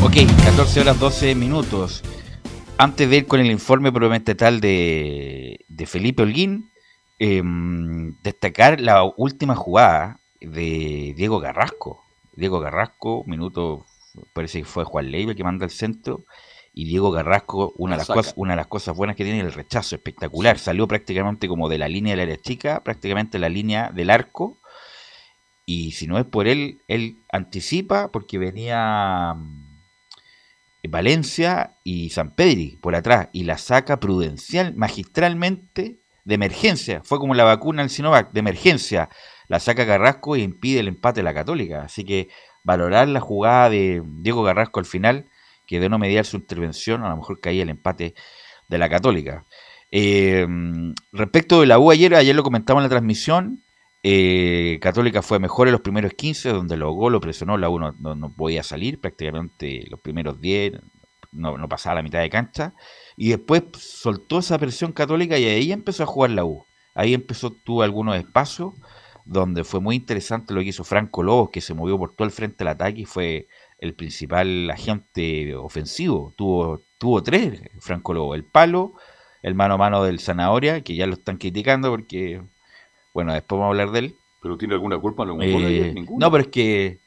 Ok, 14 horas 12 minutos. Antes de ir con el informe probablemente tal de, de Felipe Holguín, em, destacar la última jugada de Diego Carrasco. Diego Carrasco, minuto, parece que fue Juan Leiva que manda el centro. Y Diego Carrasco, una de, las cosas, una de las cosas buenas que tiene es el rechazo espectacular. Salió prácticamente como de la línea de la área chica, prácticamente la línea del arco. Y si no es por él, él anticipa porque venía Valencia y San Pedri por atrás y la saca prudencial, magistralmente, de emergencia. Fue como la vacuna al Sinovac, de emergencia. La saca Carrasco y impide el empate de la Católica. Así que valorar la jugada de Diego Carrasco al final, que de no mediar su intervención, a lo mejor caía el empate de la Católica. Eh, respecto de la U ayer, ayer lo comentamos en la transmisión. Eh, Católica fue mejor en los primeros 15, donde logró, lo presionó, la U no, no- no podía salir, prácticamente los primeros 10, no, no pasaba la mitad de cancha. Y después soltó esa presión católica y ahí empezó a jugar la U. Ahí empezó, tuvo algunos espacios donde fue muy interesante lo que hizo Franco Lobos, que se movió por todo el frente del ataque y fue el principal agente ofensivo. Tuvo, tuvo tres, Franco Lobos. El palo, el mano a mano del Zanahoria, que ya lo están criticando porque, bueno, después vamos a hablar de él. ¿Pero tiene alguna culpa en algún Eh, no, pero es que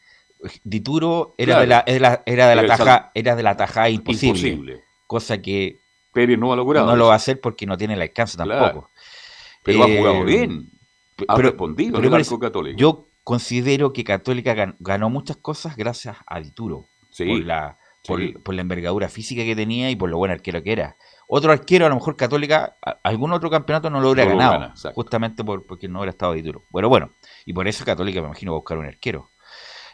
Dituro era Claro. de la, era, era de la Era taja, era de la tajada imposible, Imposible. Cosa que Pérez no ha logrado. no lo va a hacer porque no tiene el alcance Claro. tampoco. Pero ha Eh, jugado bien. pe- Ha pero- respondido pero el católico. Yo considero que Católica gan- ganó muchas cosas gracias a Dituro. Sí, por, la, por, por la envergadura física que tenía y por lo buen arquero que era. Otro arquero, a lo mejor Católica, a- algún otro campeonato no lo hubiera No ganado. gana, justamente por, porque no hubiera estado Dituro. Bueno, bueno. Y por eso Católica me imagino va a buscar un arquero.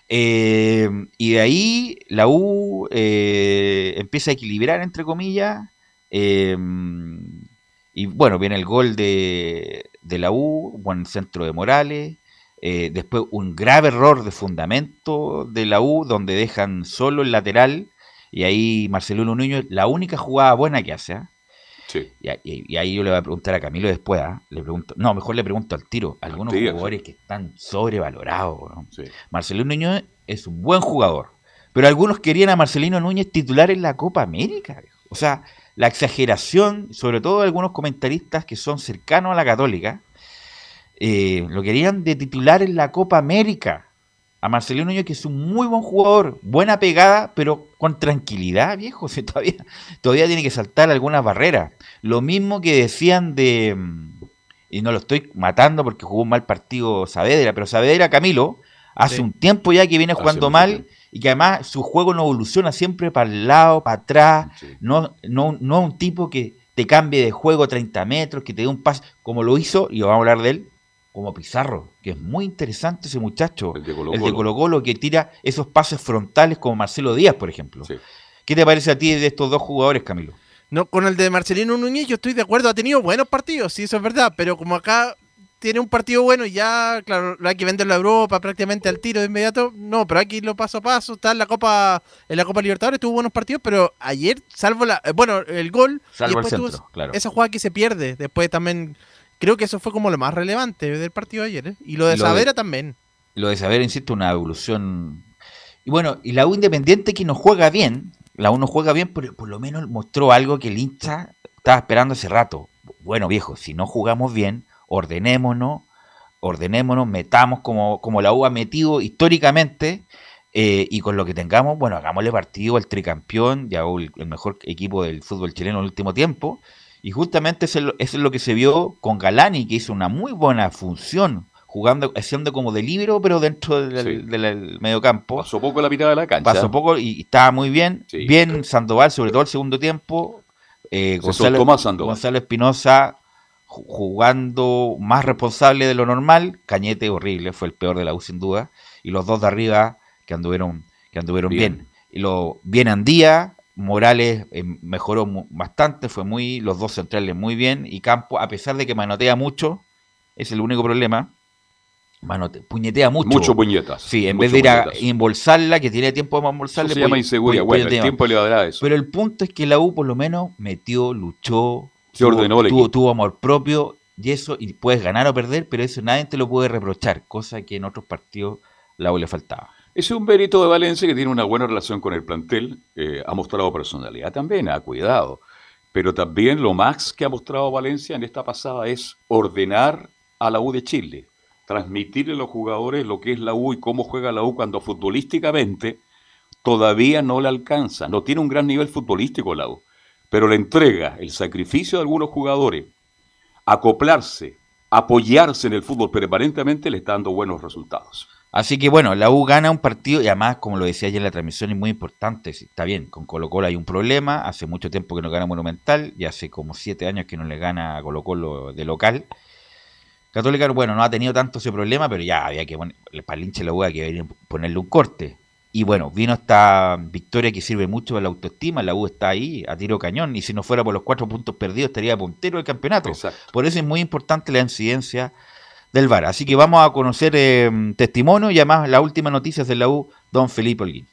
Eh, y de ahí la U eh, empieza a equilibrar, entre comillas. eh, y bueno, viene el gol de, de la U, buen centro de Morales. después un grave error de fundamento de la U, donde dejan solo el lateral. Y ahí Marcelino Nuño, la única jugada buena que hace. ¿ah? Sí. Y, a- y- y ahí yo le voy a preguntar a Camilo después, ¿ah? le pregunto, no, mejor le pregunto al tiro, algunos jugadores que están sobrevalorados. ¿no? Sí. Marcelino Núñez es un buen jugador, pero algunos querían a Marcelino Núñez titular en la Copa América. O sea, la exageración, sobre todo de algunos comentaristas que son cercanos a la Católica, eh, lo querían de titular en la Copa América. A Marcelino Núñez, que es un muy buen jugador, buena pegada, pero con tranquilidad, viejo. si todavía, todavía tiene que saltar algunas barreras. Lo mismo que decían de. mm, Y no lo estoy matando porque jugó un mal partido Saavedra, pero Saavedra, Camilo, hace Sí. un tiempo ya que viene jugando mal y que además su juego no evoluciona siempre para el lado, para atrás. Sí. No, no, no un tipo que te cambie de juego 30 metros, que te dé un pase, como lo hizo, y vamos a hablar de él, como Pizarro, que es muy interesante ese muchacho, El de el Colo-Colo. de Colo Colo, que tira esos pases frontales como Marcelo Díaz, por ejemplo. Sí. ¿Qué te parece a ti de estos dos jugadores, Camilo? No, con el de Marcelino Núñez yo estoy de acuerdo, ha tenido buenos partidos, sí, eso es verdad, pero como acá tiene un partido bueno y ya, claro, hay que venderlo a Europa prácticamente al tiro de inmediato, no, pero hay que irlo paso a paso, está en la Copa en la Copa Libertadores, tuvo buenos partidos, pero ayer, salvo la, eh, bueno, el gol, Salvo y el después tuvo centro, claro. esa jugada que se pierde, después también, creo que eso fue como lo más relevante del partido de ayer, ¿eh? y lo de lo de- Saavedra también. Lo de saber, insisto, una evolución. Y bueno, y la U Independiente que no juega bien, la U no juega bien, pero por lo menos mostró algo que el hincha estaba esperando hace rato. Bueno, viejo, si no jugamos bien, ordenémonos, ordenémonos, metamos como, como la U ha metido históricamente, eh, y con lo que tengamos, bueno, hagámosle partido al tricampeón, ya el, el mejor equipo del fútbol chileno en el último tiempo. Y justamente eso es, lo, que se vio con Galani, que hizo una muy buena función, jugando, haciendo como de libero, pero dentro del, Sí. del- del mediocampo. Pasó poco la mitad de la cancha. Pasó poco y estaba muy bien. Sí. Bien Sandoval, sobre todo el segundo tiempo. Eh, Sandoval. Gonzalo Espinosa ju- jugando más responsable de lo normal. Cañete horrible, fue el peor de la U sin duda. Y los dos de arriba que anduvieron, que anduvieron bien. Bien. Y lo, bien Andía, Morales eh, mejoró bastante, fue muy, los dos centrales muy bien. Y Campo, a pesar de que manotea mucho, es el único problema. Manote- puñetea mucho. Mucho puñetas. Sí, en vez de ir a puñetas. embolsarla, que tiene tiempo para Eso embolsarla. se llama inseguridad. Bueno, el tiempo le dará eso. Pero el punto es que la U por lo menos metió, luchó, Se ordenó el tuvo, equipo. tuvo amor propio y eso, y puedes ganar o perder, pero eso nadie te lo puede reprochar, cosa que en otros partidos la U le faltaba. Es un mérito de Valencia que tiene una buena relación con el plantel. eh, ha mostrado personalidad también, ha cuidado. Pero también lo más que ha mostrado Valencia en esta pasada es ordenar a la U de Chile. Transmitirle a los jugadores lo que es la U y cómo juega la U cuando futbolísticamente todavía no le alcanza. No tiene un gran nivel futbolístico la U. Pero la entrega, el sacrificio de algunos jugadores, acoplarse, apoyarse en el fútbol permanentemente le está dando buenos resultados. Así que bueno, la U gana un partido y además, como lo decía ayer en la transmisión, es muy importante. Está bien, con Colo Colo hay un problema, hace mucho tiempo que no gana Monumental y hace como siete años que no le gana a Colo Colo de local. Católica, bueno, no ha tenido tanto ese problema, pero ya había que poner, para el hincha de la U había que venir a ponerle un corte. Y bueno, vino esta victoria que sirve mucho para la autoestima, la U está ahí a tiro cañón y si no fuera por los cuatro puntos perdidos estaría puntero del campeonato. Exacto. Por eso es muy importante la incidencia del VAR. Así que vamos a conocer eh, testimonio y además las últimas noticias de la U, don Felipe Holguín.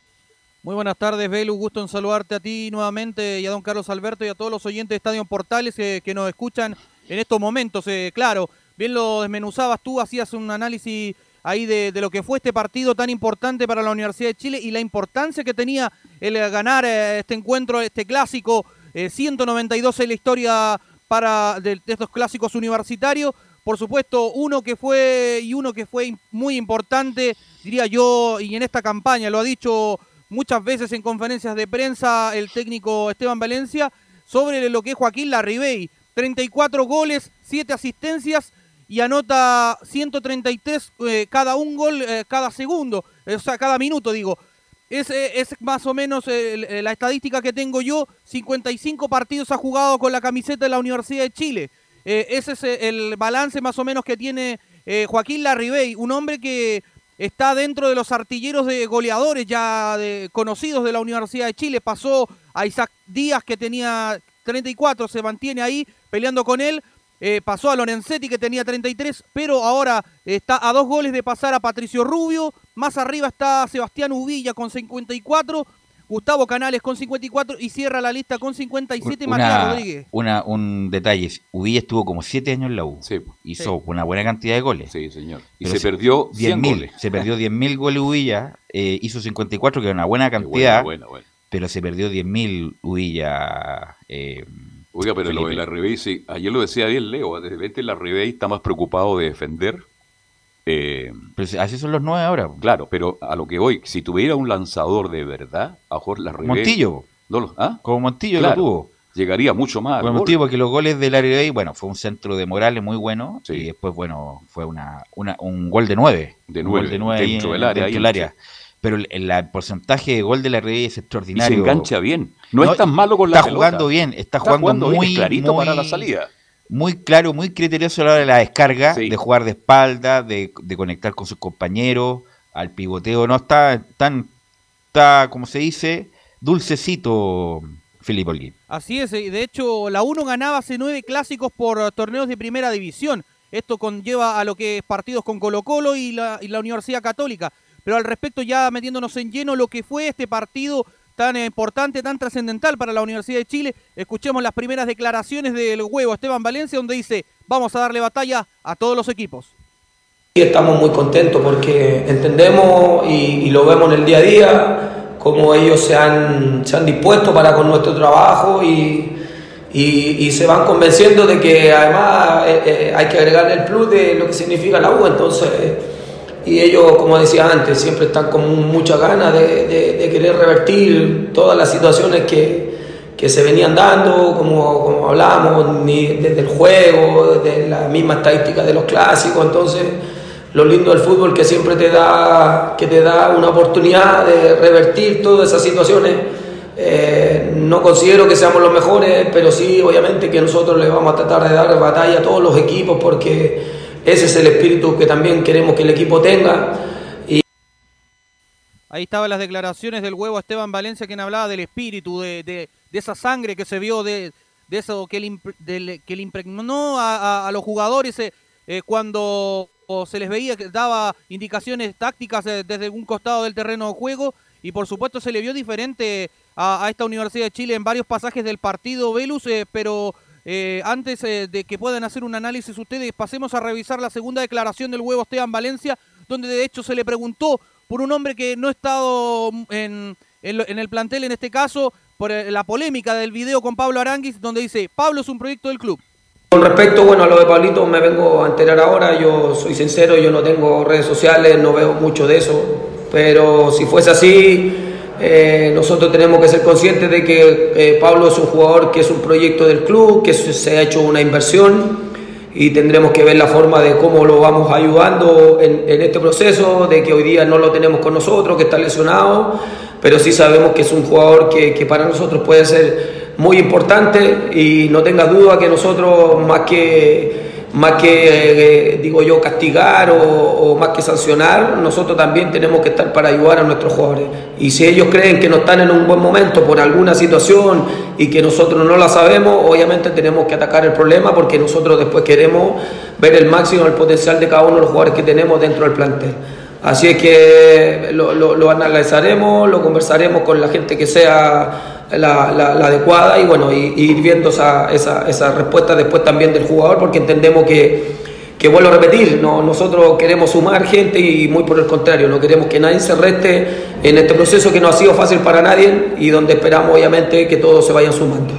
Muy buenas tardes, Belu. Gusto en saludarte a ti nuevamente y a don Carlos Alberto y a todos los oyentes de Estadio Portales eh, que nos escuchan en estos momentos. eh, claro, bien lo desmenuzabas tú, hacías un análisis ahí de, lo que fue este partido tan importante para la Universidad de Chile y la importancia que tenía el eh, ganar eh, este encuentro, este clásico, eh, 192 en la historia para de estos clásicos universitarios. Por supuesto, uno que fue y uno que fue muy importante, diría yo, y en esta campaña lo ha dicho muchas veces en conferencias de prensa el técnico Esteban Valencia sobre lo que es Joaquín Larribey. 34 goles, 7 asistencias y anota 133 eh, cada un gol eh, cada segundo, o sea, cada minuto digo. Es, eh, es más o menos eh, la estadística que tengo yo, 55 partidos ha jugado con la camiseta de la Universidad de Chile. Eh, ese es eh, el balance más o menos que tiene eh, Joaquín Larribey, un hombre que está dentro de los artilleros de goleadores ya de- conocidos de la Universidad de Chile. Pasó a Isaac Díaz que tenía 34, se mantiene ahí peleando con él. Pasó a Lorenzetti que tenía 33, pero ahora está a dos goles de pasar a Patricio Rubio. Más arriba está Sebastián Uvilla con 54, Gustavo Canales con 54 y cierra la lista con 57 Matías Una, Rodríguez. una- un detalle, Uvilla estuvo como 7 años en la U. Hizo una buena cantidad de goles. Sí, señor. Y Pero se perdió 100 10.000, goles. Se perdió 10.000 goles Uvilla, eh, hizo 54, que era una buena cantidad. buena, buena. Pero se perdió 10.000 Uvilla. eh, Oiga, pero lo de Felipe. la Ribey, sí, ayer lo decía bien Leo, de repente la Ribey está más preocupado de defender. Eh, así son los nueve ahora. Claro, pero a lo que voy, si tuviera un lanzador de verdad, a Jorge la Ribey... Montillo. No lo- ¿ah? Como Montillo Claro, lo tuvo. Llegaría mucho más. gol. motivo porque los goles de Larry Bay, bueno, fue un centro de Morales muy bueno y después, bueno, fue una, una- un gol de nueve. De Un gol nueve, de nueve ahí dentro en- del área, dentro ahí del en- área. Pero el, el- el porcentaje de gol de Larry Bay es Y extraordinario. se engancha bien. No, es tan malo con la Está pelota. jugando bien, está, jugando, bien, muy clarito muy- para la salida. Muy claro, muy criterioso a la hora de la descarga, de jugar de espalda, de, de conectar con sus compañeros, al pivoteo. No está tan, está, como se dice, dulcecito Felipe Holguín. Así es, y de hecho la 1 ganaba hace nueve clásicos por eh, torneos de primera división. Esto conlleva a lo que es partidos con Colo Colo y la, y la Universidad Católica. Pero al respecto, ya metiéndonos en lleno lo que fue este partido tan importante, tan trascendental para la Universidad de Chile, escuchemos las primeras declaraciones del huevo Esteban Valencia, donde dice, vamos a darle batalla a todos los equipos. Estamos muy contentos porque entendemos y, y lo vemos en el día a día, cómo ellos se han, se han dispuesto para con nuestro trabajo y, y- y se van convenciendo de que además eh, eh, hay que agregar el plus de lo que significa la U. Entonces, y ellos, como decía antes, siempre están con muchas ganas de, de- de querer revertir todas las situaciones que, que se venían dando, como, como hablamos, ni desde el juego, desde la misma estadística de los clásicos. Entonces, lo lindo del fútbol que siempre te da, que te da una oportunidad de revertir todas esas situaciones. Eh, no considero que seamos los mejores, pero sí, obviamente, que nosotros le vamos a tratar de dar batalla a todos los equipos porque ese es el espíritu que también queremos que el equipo tenga. Ahí estaban las declaraciones del huevo Esteban Valencia, quien hablaba del espíritu, de, esa sangre que se vio, de, eso que le, impregnó a, los jugadores eh, eh, cuando se les veía que daba indicaciones tácticas eh, desde un costado del terreno de juego y por supuesto se le vio diferente a, a esta Universidad de Chile en varios pasajes del partido Velus, pero eh, antes eh, de que puedan hacer un análisis ustedes, pasemos a revisar la segunda declaración del huevo Esteban Valencia, donde de hecho se le preguntó por un hombre que no ha estado en, en lo- en el plantel en este caso, por eh, la polémica del video con Pablo Aranguis, donde dice, Pablo es un proyecto del club. Con respecto bueno, a lo de Pablito, me vengo a enterar ahora. Yo soy sincero, yo no tengo redes sociales, no veo mucho de eso. Pero si fuese así, eh, nosotros tenemos que ser conscientes de que eh, Pablo es un jugador que es un proyecto del club, que se ha hecho una inversión y tendremos que ver la forma de cómo lo vamos ayudando en, este proceso, de que hoy día no lo tenemos con nosotros, que está lesionado, pero sí sabemos que es un jugador que, que para nosotros puede ser muy importante y no tengas duda que nosotros más que más que eh, digo yo castigar o, más que sancionar nosotros también tenemos que estar para ayudar a nuestros jugadores y si ellos creen que no están en un buen momento por alguna situación y que nosotros no la sabemos obviamente tenemos que atacar el problema porque nosotros después queremos ver el máximo el potencial de cada uno de los jugadores que tenemos dentro del plantel. Así es que lo analizaremos, lo conversaremos con la gente que sea la, la- la adecuada y bueno, y, ir viendo esa, esa, esa respuesta después también del jugador porque entendemos que, que vuelvo a repetir, no, nosotros queremos sumar gente y muy por el contrario, no queremos que nadie se reste en este proceso que no ha sido fácil para nadie y donde esperamos obviamente que todos se vayan sumando.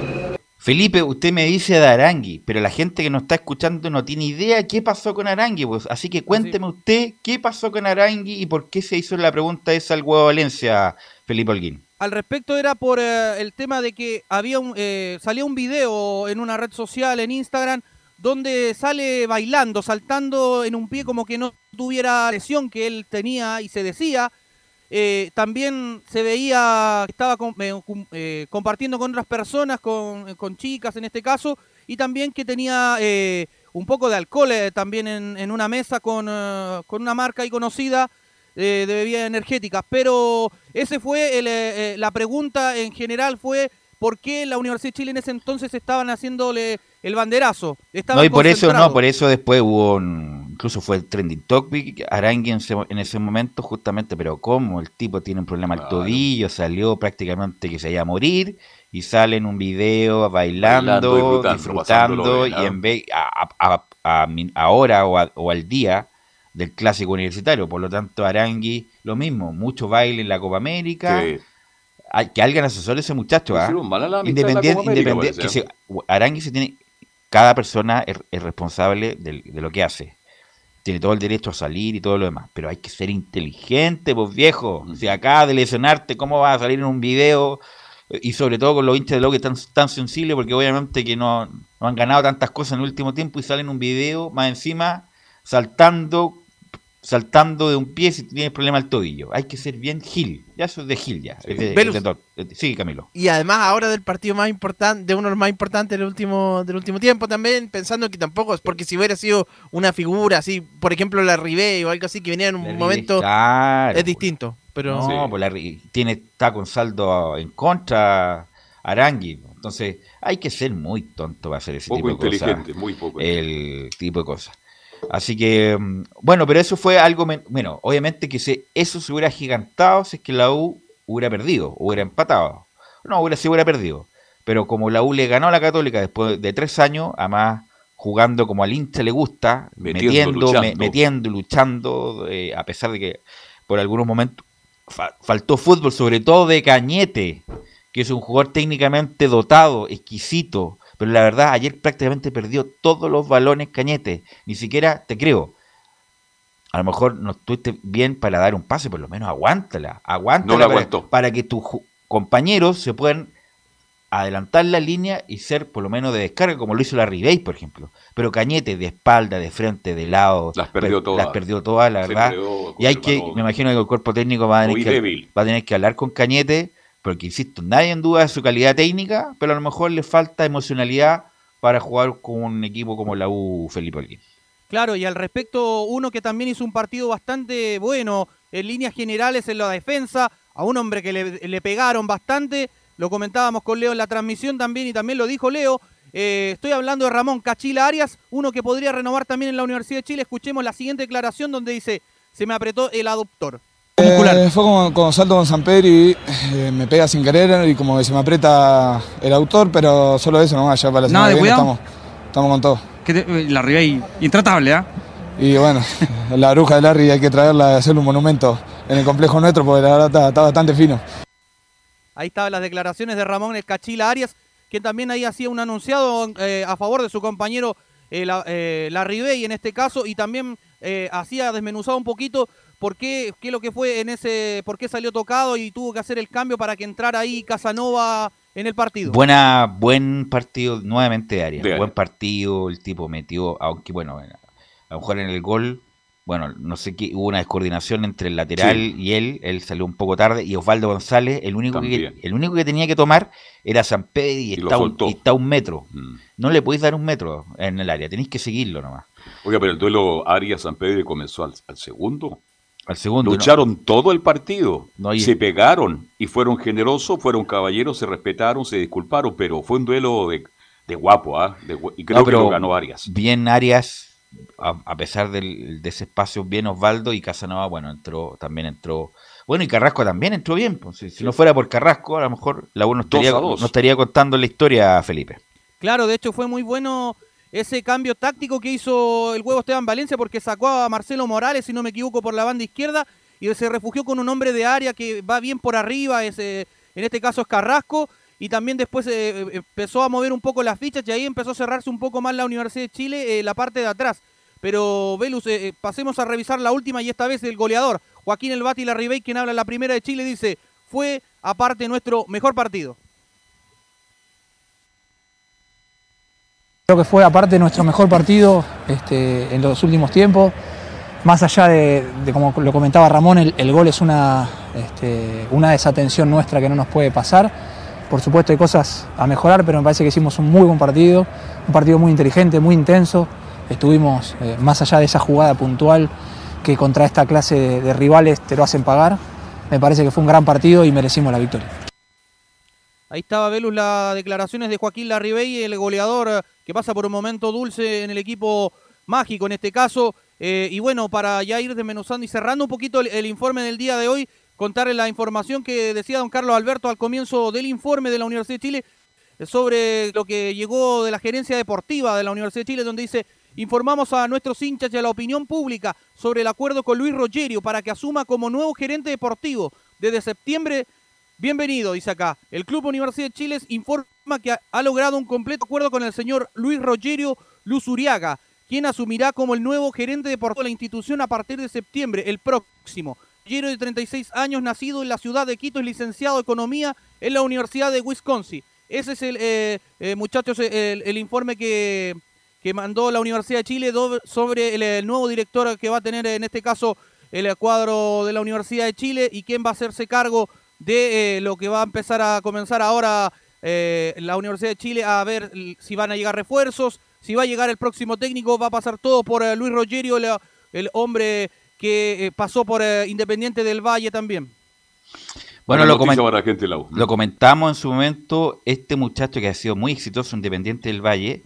Felipe, usted me dice de Arangui, pero la gente que nos está escuchando no tiene idea qué pasó con Arangui, pues. Así que cuénteme usted qué pasó con Arangui y por qué se hizo la pregunta esa al huevo Valencia, Felipe Holguín. Al respecto era por eh, el tema de que había un, eh, salía un video en una red social, en Instagram, donde sale bailando, saltando en un pie como que no tuviera lesión que él tenía y se decía. Eh, también se veía que estaba com- eh, eh, compartiendo con otras personas, con, con chicas en este caso, y también que tenía un poco de alcohol también en, en una mesa con, con una marca ahí conocida eh, de bebidas energéticas. Pero ese fue el, eh, eh, la pregunta en general fue por qué la Universidad de Chile en ese entonces estaban haciéndole el banderazo. Estaban No, y por eso, no, por eso después hubo un, incluso fue el trending topic, Arangui en ese, en ese momento justamente, pero ¿cómo? El tipo tiene un problema al tobillo, salió prácticamente que se iba a morir y sale en un video bailando, Bailando, disfrutando, y en vez, a, a- a- ahora o, a- o al día del clásico universitario, por lo tanto Arangui, lo mismo, mucho baile en la Copa América. Sí. Hay- que alguien asesore a ese muchacho, ¿ah? Independiente, independiente- parece, que se- Arangui se tiene, cada persona es, es responsable de, lo que hace. Tiene todo el derecho a salir y todo lo demás, pero hay que ser inteligente, pues viejo. Si acá de lesionarte, ¿cómo vas a salir en un video? Y sobre todo con los hinchas de lo que están tan sensibles, porque obviamente que no, no han ganado tantas cosas en el último tiempo y salen en un video más encima saltando saltando de un pie si tienes problema al tobillo. Hay que ser bien gil. Ya eso es de gil ya. es de- de to- sí, Camilo. Y además ahora del partido más importante, de uno de los más importantes del último, del último tiempo también, pensando que tampoco es porque si hubiera sido una figura así, por ejemplo la Ribey o algo así que venía en un La momento, claro, es distinto. Pero No, pues la tiene, está con saldo en contra Arangui. Entonces, hay que ser muy tonto para hacer ese Poco tipo de cosas. inteligente, muy poco El tipo de cosas. Así que, mm, bueno, pero eso fue algo, bueno, obviamente que se, eso se hubiera gigantado si es que la U hubiera perdido, hubiera empatado. No, hubiera, se hubiera perdido. Pero como la U le ganó a la Católica después de tres años, además jugando como al hincha le gusta, Metiendo, metiendo, me- luchando. metiendo, luchando, eh, a pesar de que por algunos momentos fa- faltó fútbol, sobre todo de Cañete, que es un jugador técnicamente dotado, exquisito, pero la verdad ayer prácticamente perdió todos los balones Cañete, ni siquiera te creo. A lo mejor no estuviste bien para dar un pase, por lo menos aguántala, aguántala No la para, para que tus compañeros se puedan adelantar la línea y ser por lo menos de descarga, como lo hizo la Ribey, por ejemplo. Pero Cañete de espalda, de frente, de lado, Las perdió per- todas. las perdió todas, la Se verdad. Y hay que, me imagino que el cuerpo técnico va a tener Muy que, débil. va a tener que hablar con Cañete, porque insisto, nadie en duda de su calidad técnica, pero a lo mejor le falta emocionalidad para jugar con un equipo como la U Felipe Holguín. Claro, y al respecto, uno que también hizo un partido bastante bueno en líneas generales en la defensa, a un hombre que le, le pegaron bastante, lo comentábamos con Leo en la transmisión también y también lo dijo Leo. eh, estoy hablando de Ramón Cachila Arias, uno que podría renovar también en la Universidad de Chile. Escuchemos la siguiente declaración donde dice, se me apretó el adoptor. Eh, fue como, como salto con San Pedro y eh, me pega sin querer y como que se me aprieta el autor, pero solo eso nomás, ya para la semana Nada de que viene estamos, estamos con todo. Te- la Ribey, intratable, ¿ah? Y bueno, la bruja de Larry hay que traerla y hacerle un monumento en el complejo nuestro porque la verdad está, está bastante fino. Ahí estaban las declaraciones de Ramón el Cachila Arias, que también ahí hacía un anunciado eh, a favor de su compañero eh, la, eh, Larribey en este caso, y también eh, hacía desmenuzado un poquito por qué, qué lo que fue en ese, por qué salió tocado y tuvo que hacer el cambio para que entrara ahí Casanova en el partido. Buena, buen partido nuevamente de. Buen partido, el tipo metió, aunque bueno, a lo mejor en el gol, bueno, no sé qué, hubo una descoordinación entre el lateral Sí. y él, él salió un poco tarde, y Osvaldo González, el único, que, el único que tenía que tomar era San Pedro y, está, un, y está a un metro. Mm. No le podéis dar un metro en el área, tenéis que seguirlo nomás. Oiga, pero el duelo Arias-San Pedro comenzó al, al segundo. Al segundo. ¿no? Lucharon todo el partido. No, Se pegaron y fueron generosos, fueron caballeros, se respetaron, se disculparon, pero fue un duelo de, de guapo, ¿ah? De gu- y creo No, que lo ganó Arias. Bien Arias, a, a pesar del, de ese espacio, bien Osvaldo y Casanova, bueno, entró, también entró. Bueno, y Carrasco también entró bien. pues, si, si no fuera por Carrasco, a lo mejor la U no estaría, a dos. no estaría contando la historia, Felipe. Claro, de hecho fue muy bueno ese cambio táctico que hizo el huevo Esteban Valencia porque sacó a Marcelo Morales, si no me equivoco, por la banda izquierda y se refugió con un hombre de área que va bien por arriba, es, eh, en este caso es Carrasco, y también después eh, eh, empezó a mover un poco las fichas y ahí empezó a cerrarse un poco más la Universidad de Chile, la parte de atrás. Pero, Velus, pasemos a revisar la última y esta vez el goleador, Joaquín El Bati Larribey, quien habla en la primera de Chile, dice, fue aparte nuestro mejor partido. Creo que fue aparte nuestro mejor partido este, en los últimos tiempos. Más allá de, como lo comentaba Ramón, el, gol es una, este, una desatención nuestra que no nos puede pasar. Por supuesto hay cosas a mejorar, pero me parece que hicimos un muy buen partido, un partido muy inteligente, muy intenso. Estuvimos eh, más allá de esa jugada puntual que contra esta clase de rivales te lo hacen pagar. Me parece que fue un gran partido y merecimos la victoria. Ahí estaba Velus las declaraciones de Joaquín Larribey, el goleador eh, que pasa por un momento dulce en el equipo mágico en este caso. Eh, y bueno, para ya ir desmenuzando y cerrando un poquito el, informe del día de hoy, contarle la información que decía don Carlos Alberto al comienzo del informe de la Universidad de Chile sobre lo que llegó de la gerencia deportiva de la Universidad de Chile, donde dice, informamos a nuestros hinchas y a la opinión pública sobre el acuerdo con Luis Rogerio para que asuma como nuevo gerente deportivo desde septiembre Bienvenido, dice acá. El Club Universidad de Chile informa que ha, logrado un completo acuerdo con el señor Luis Rogerio Luzuriaga, quien asumirá como el nuevo gerente deportivo de la institución a partir de septiembre, el próximo. Rogerio, de 36 años, nacido en la ciudad de Quito, es licenciado en Economía en la Universidad de Wisconsin. Ese es el, eh, eh, muchachos, el, el, informe que, que mandó la Universidad de Chile sobre el, el nuevo director que va a tener en este caso el cuadro de la Universidad de Chile y quién va a hacerse cargo de eh, lo que va a empezar a comenzar ahora eh, la Universidad de Chile a ver si van a llegar refuerzos, si va a llegar el próximo técnico, va a pasar todo por eh, Luis Rogerio, el, el, hombre que pasó por Independiente del Valle también. Bueno, lo, coment lo, comentamos en su momento, este muchacho que ha sido muy exitoso Independiente del Valle,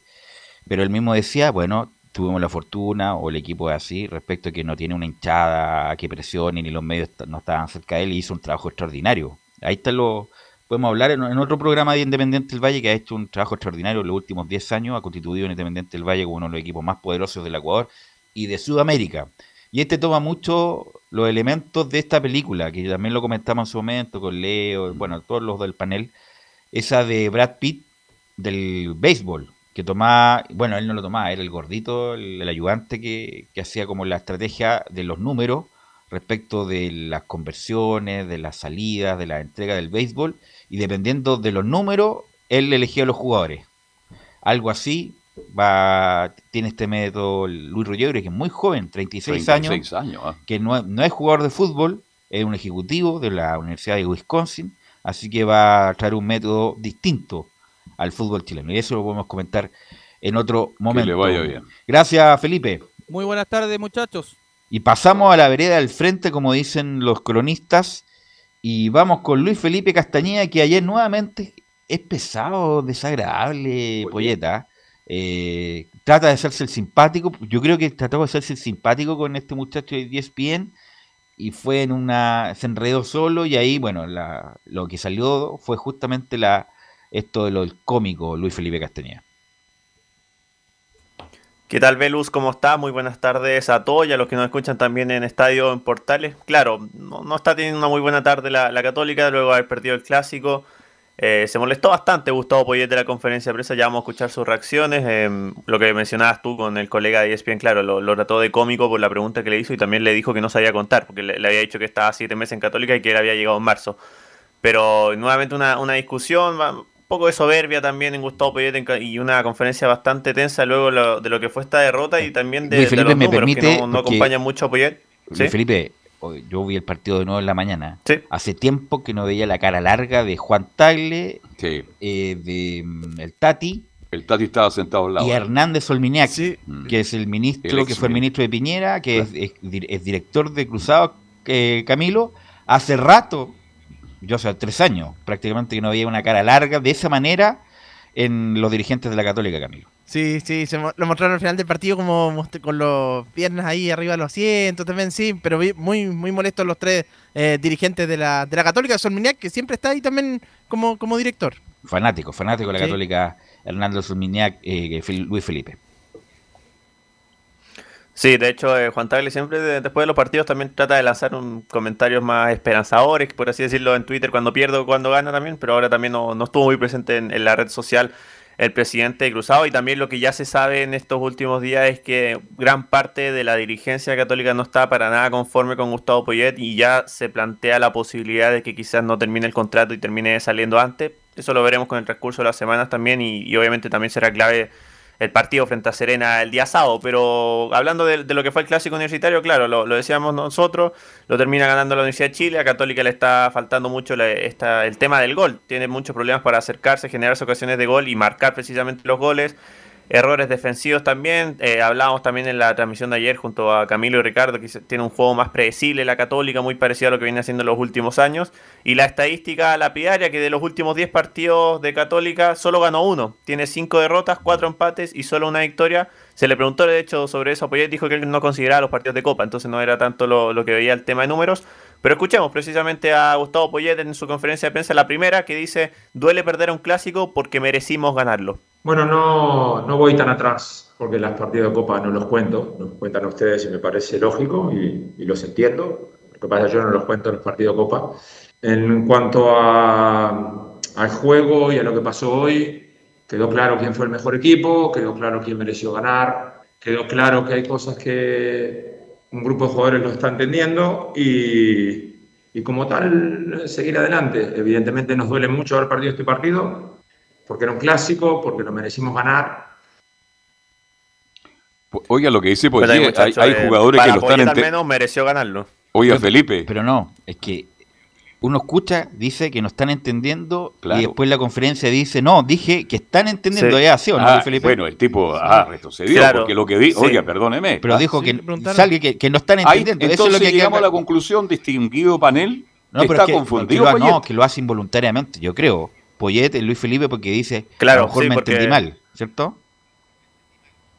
pero él mismo decía, bueno, tuvimos la fortuna, o el equipo es así, respecto a que no tiene una hinchada que presione, ni los medios no estaban cerca de él, y hizo un trabajo extraordinario. Ahí está lo. Podemos hablar en, otro programa de Independiente del Valle que ha hecho un trabajo extraordinario en los últimos 10 años, ha constituido en Independiente del Valle como uno de los equipos más poderosos del Ecuador y de Sudamérica. Y este toma mucho los elementos de esta película, que también lo comentamos en su momento con Leo, bueno, todos los del panel, esa de Brad Pitt del béisbol, que tomaba, bueno, él no lo tomaba, era el gordito, el, el ayudante que, que, hacía como la estrategia de los números respecto de las conversiones, de las salidas, de la entrega del béisbol, y dependiendo de los números, él elegía a los jugadores. Algo así va tiene este método Luis Rogerio, que es muy joven, 36, 36 años, años ¿eh? que no, no es jugador de fútbol, es un ejecutivo de la Universidad de Wisconsin, así que va a traer un método distinto al fútbol chileno. Y eso lo podemos comentar en otro momento. Que le vaya bien. Gracias, Felipe. Muy buenas tardes, muchachos. Y pasamos a la vereda del frente, como dicen los cronistas, y vamos con Luis Felipe Castañeda, que ayer nuevamente es pesado, desagradable, Oye. polleta. Eh, trata de hacerse el simpático. Yo creo que trató de hacerse el simpático con este muchacho de 10 bien y fue en una. se enredó solo y ahí, bueno, la, lo que salió fue justamente la, esto de lo del cómico Luis Felipe Castañeda. ¿Qué tal, Velus? ¿Cómo está? Muy buenas tardes a todos y a los que nos escuchan también en Estadio en Portales. Claro, no, está teniendo una muy buena tarde la, Católica luego de haber perdido el clásico. Eh, se molestó bastante Gustavo Poyet de la conferencia de prensa, ya vamos a escuchar sus reacciones. Eh, lo que mencionabas tú con el colega de ESPN, claro, lo, trató de cómico por la pregunta que le hizo y también le dijo que no sabía contar, porque le, había dicho que estaba siete meses en Católica y que él había llegado en marzo. Pero nuevamente una discusión, poco de soberbia también en Gustavo Poyet y una conferencia bastante tensa luego lo, de lo que fue esta derrota y también de, Luis Felipe, de los me números permite, que no, no acompañan mucho a Poyet. ¿Sí? Felipe, yo vi el partido de nuevo en la mañana. ¿Sí? Hace tiempo que no veía la cara larga de Juan Tagle, sí. eh, de um, el Tati. El Tati estaba sentado al lado. Y Hernández Olminiak, sí. que es el ministro, el que fue el ministro de Piñera, que es, es, es director de Cruzado eh, Camilo. Hace rato, yo hace tres años, prácticamente que no veía una cara larga de esa manera en los dirigentes de la Católica, Camilo. Sí, sí, se lo mostraron al final del partido como con los piernas ahí arriba de los asientos también, sí, pero muy muy molestos los tres eh, dirigentes de la, de la Católica, Solminiac, que siempre está ahí también como, como director. Fanático, fanático de la sí. Católica, Hernando Solminiac, eh, Luis Felipe. Sí, de hecho, eh, Juan Tagle siempre de, después de los partidos también trata de lanzar un comentarios más esperanzadores, por así decirlo, en Twitter cuando pierde o cuando gana también, pero ahora también no, no estuvo muy presente en, la red social el presidente de Cruzado y también lo que ya se sabe en estos últimos días es que gran parte de la dirigencia católica no está para nada conforme con Gustavo Poyet y ya se plantea la posibilidad de que quizás no termine el contrato y termine saliendo antes. Eso lo veremos con el transcurso de las semanas también y obviamente también será clave el partido frente a Serena el día sábado. Pero hablando de, lo que fue el clásico universitario, claro, lo, lo, decíamos nosotros, lo termina ganando la Universidad de Chile. A Católica le está faltando mucho la, esta, el tema del gol. Tiene muchos problemas para acercarse, generarse ocasiones de gol y marcar precisamente los goles. Errores defensivos también. Eh, hablábamos también en la transmisión de ayer junto a Camilo y Ricardo que tiene un juego más predecible la Católica, muy parecido a lo que viene haciendo en los últimos años. Y la estadística lapidaria que de los últimos 10 partidos de Católica solo ganó uno. Tiene 5 derrotas, 4 empates y solo una victoria. Se le preguntó de hecho sobre eso a Poyet, dijo que él no consideraba los partidos de Copa, entonces no era tanto lo, que veía el tema de números. Pero escuchemos precisamente a Gustavo Poyet en su conferencia de prensa, la primera, que dice, duele perder a un clásico porque merecimos ganarlo. Bueno, no, no voy tan atrás, porque los partidos de Copa no los cuento, los cuentan ustedes y me parece lógico y, y los entiendo. Lo que pasa es que yo no los cuento en los partidos de Copa. En cuanto a, al juego y a lo que pasó hoy, quedó claro quién fue el mejor equipo, quedó claro quién mereció ganar, quedó claro que hay cosas que un grupo de jugadores lo está entendiendo y, y como tal seguir adelante. Evidentemente nos duele mucho haber perdido este partido, porque era un clásico, porque lo merecimos ganar. Oiga lo que dice, pues Pero hay, eh, jugadores que lo están al menos mereció ganarlo. Oiga, Pero- Felipe. Pero no, es que uno escucha, dice que no están entendiendo Claro. y después la conferencia dice, no, dije que están entendiendo. Sí. Ya, ¿sí o no, Ah, Felipe? bueno, el tipo ah, retrocedió, Claro. porque lo que di, Sí. oiga, perdóneme. Pero Ah, dijo sí, que le preguntaron. salga que, que no están Ahí, entendiendo. Eso es entonces lo que llegamos a la conclusión, distinguido panel, No, pero está es que, confundido. que lo, no, que lo hace involuntariamente, yo creo. Poyet, el Luis Felipe, porque dice, Claro, a lo mejor sí, me porque- entendí mal, ¿cierto?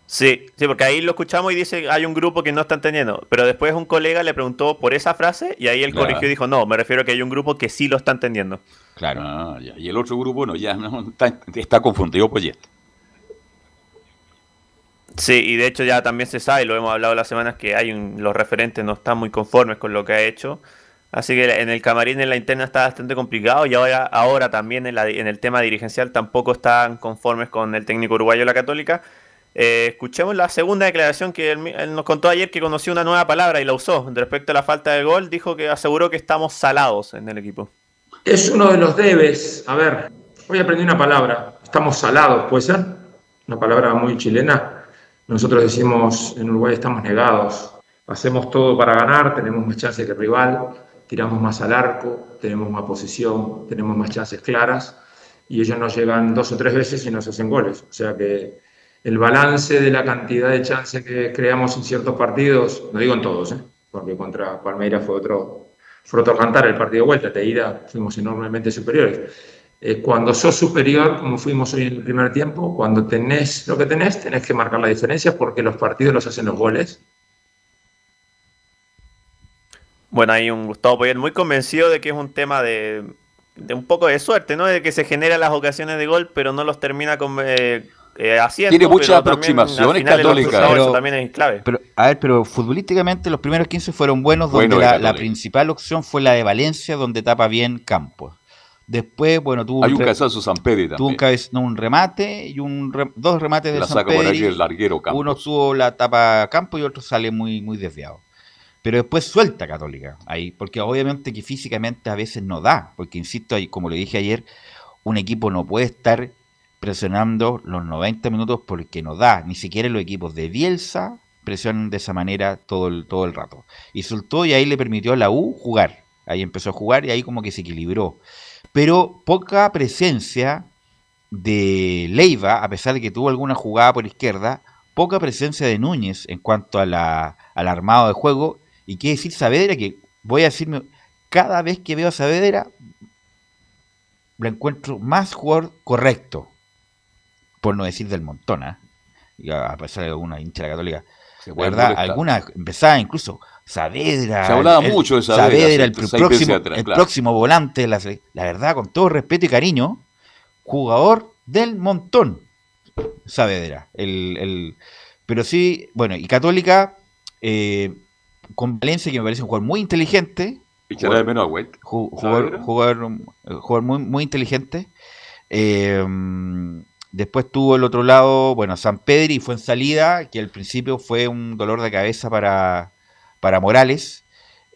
Sí, sí, porque ahí lo escuchamos y dice hay un grupo que no está entendiendo. Pero después un colega le preguntó por esa frase y ahí él Claro. corrigió y dijo, no, me refiero a que hay un grupo que sí lo está entendiendo. Claro. Ah, ya. Y el otro grupo no, ya no, está, está confundido Poyet. Sí, y de hecho ya también se sabe, lo hemos hablado las semanas, que hay un- los referentes no están muy conformes con lo que ha hecho. Así que en el camarín en la interna está bastante complicado y ahora, ahora también en, el tema dirigencial tampoco están conformes con el técnico uruguayo de la Católica. Eh, escuchemos la segunda declaración que él, nos contó ayer que conoció una nueva palabra y la usó. Respecto a la falta de gol, dijo que aseguró que estamos salados en el equipo. Es uno de los debes. A ver, hoy aprendí una palabra. Estamos salados, ¿puede ser? Una palabra muy chilena. Nosotros decimos en Uruguay estamos negados. Hacemos todo para ganar, tenemos más chances que el rival, tiramos más al arco, tenemos más posición, tenemos más chances claras y ellos nos llegan dos o tres veces y nos hacen goles. O sea que el balance de la cantidad de chances que creamos en ciertos partidos, no digo en todos, ¿eh? porque contra Palmeiras fue otro, fue otro cantar el partido de vuelta, de ida fuimos enormemente superiores. Eh, cuando sos superior, como fuimos hoy en el primer tiempo, cuando tenés lo que tenés, tenés que marcar la diferencia porque los partidos los hacen los goles. Bueno, hay un Gustavo Poyet muy convencido de que es un tema de, de un poco de suerte, ¿no? De que se generan las ocasiones de gol, pero no los termina con, eh, eh, haciendo. Tiene muchas también aproximaciones final de los Católica. cruzados Pero- eso también es clave. Pero, a ver, pero futbolísticamente los primeros 15 fueron buenos, donde Bueno la, principal opción fue la de Valencia, donde tapa bien Campos. Después, bueno, tuvo Hay un re- cabezazo San Pedro tuvo un, también. cabez- no, un remate y un re- dos remates de La San saca por aquí el larguero Campos. Uno tuvo la tapa Campos y otro sale muy, muy desviado. Pero después suelta Católica ahí, porque obviamente que físicamente a veces no da, porque insisto, como le dije ayer, un equipo no puede estar presionando los 90 minutos porque no da, ni siquiera los equipos de Bielsa presionan de esa manera todo el, todo el rato. Y soltó y ahí le permitió a la U jugar, ahí empezó a jugar y ahí como que se equilibró. Pero poca presencia de Leiva, a pesar de que tuvo alguna jugada por izquierda, poca presencia de Núñez en cuanto a la, al armado de juego. Y qué decir Saavedra, que voy a decirme, cada vez que veo a Saavedra, lo encuentro más jugador correcto, por no decir del montón, ¿ah? Y a pesar de alguna hincha de la católica. Se verdad, molestar. alguna empezaba incluso Saavedra. Se hablaba el- mucho de Saavedra, Saavedra, el, próximo, atrás, el claro. próximo volante la La verdad, con todo respeto y cariño, jugador del montón. Saavedra. El, el- pero sí, bueno, y Católica, eh, con Valencia, que me parece un jugador muy inteligente. Echará de menos a. Jugador, jugador, jugador muy, muy inteligente. Eh, Después tuvo el otro lado, bueno, San Pedro y fue en salida, que al principio fue un dolor de cabeza para, para Morales.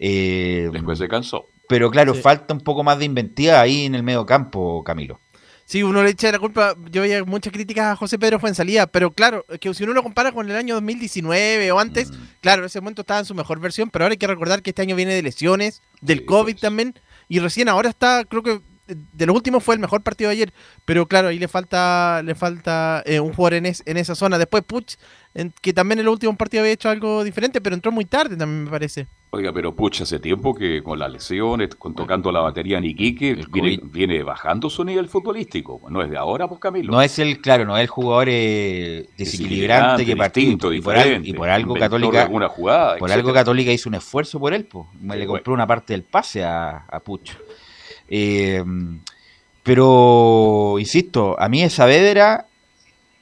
Eh, Después se cansó. Pero claro, Sí. falta un poco más de inventiva ahí en el medio campo, Camilo. Sí, uno le echa la culpa. Yo veía muchas críticas a José Pedro Fuensalía, pero claro, es que si uno lo compara con el año 2019 o antes, Mm. claro, en ese momento estaba en su mejor versión, pero ahora hay que recordar que este año viene de lesiones, del COVID también, y recién ahora está, creo que de los últimos fue el mejor partido de ayer, pero claro, ahí le falta le falta eh, un jugador en, es- en esa zona. Después Puch, en- que también en el último partido había hecho algo diferente, pero entró muy tarde también me parece. Oiga, pero pucha, hace tiempo que con las lesiones, con tocando la batería en Iquique, viene, viene bajando su nivel futbolístico. No es de ahora, pues Camilo. No es el, claro, no es el jugador eh, desequilibrante que partió. distinto, y, por y por algo Católica. jugada, por algo. Católica hizo un esfuerzo por él, pues. Le compró una parte del pase a, a Pucho. Eh, pero, insisto, a mí esa Saavedra,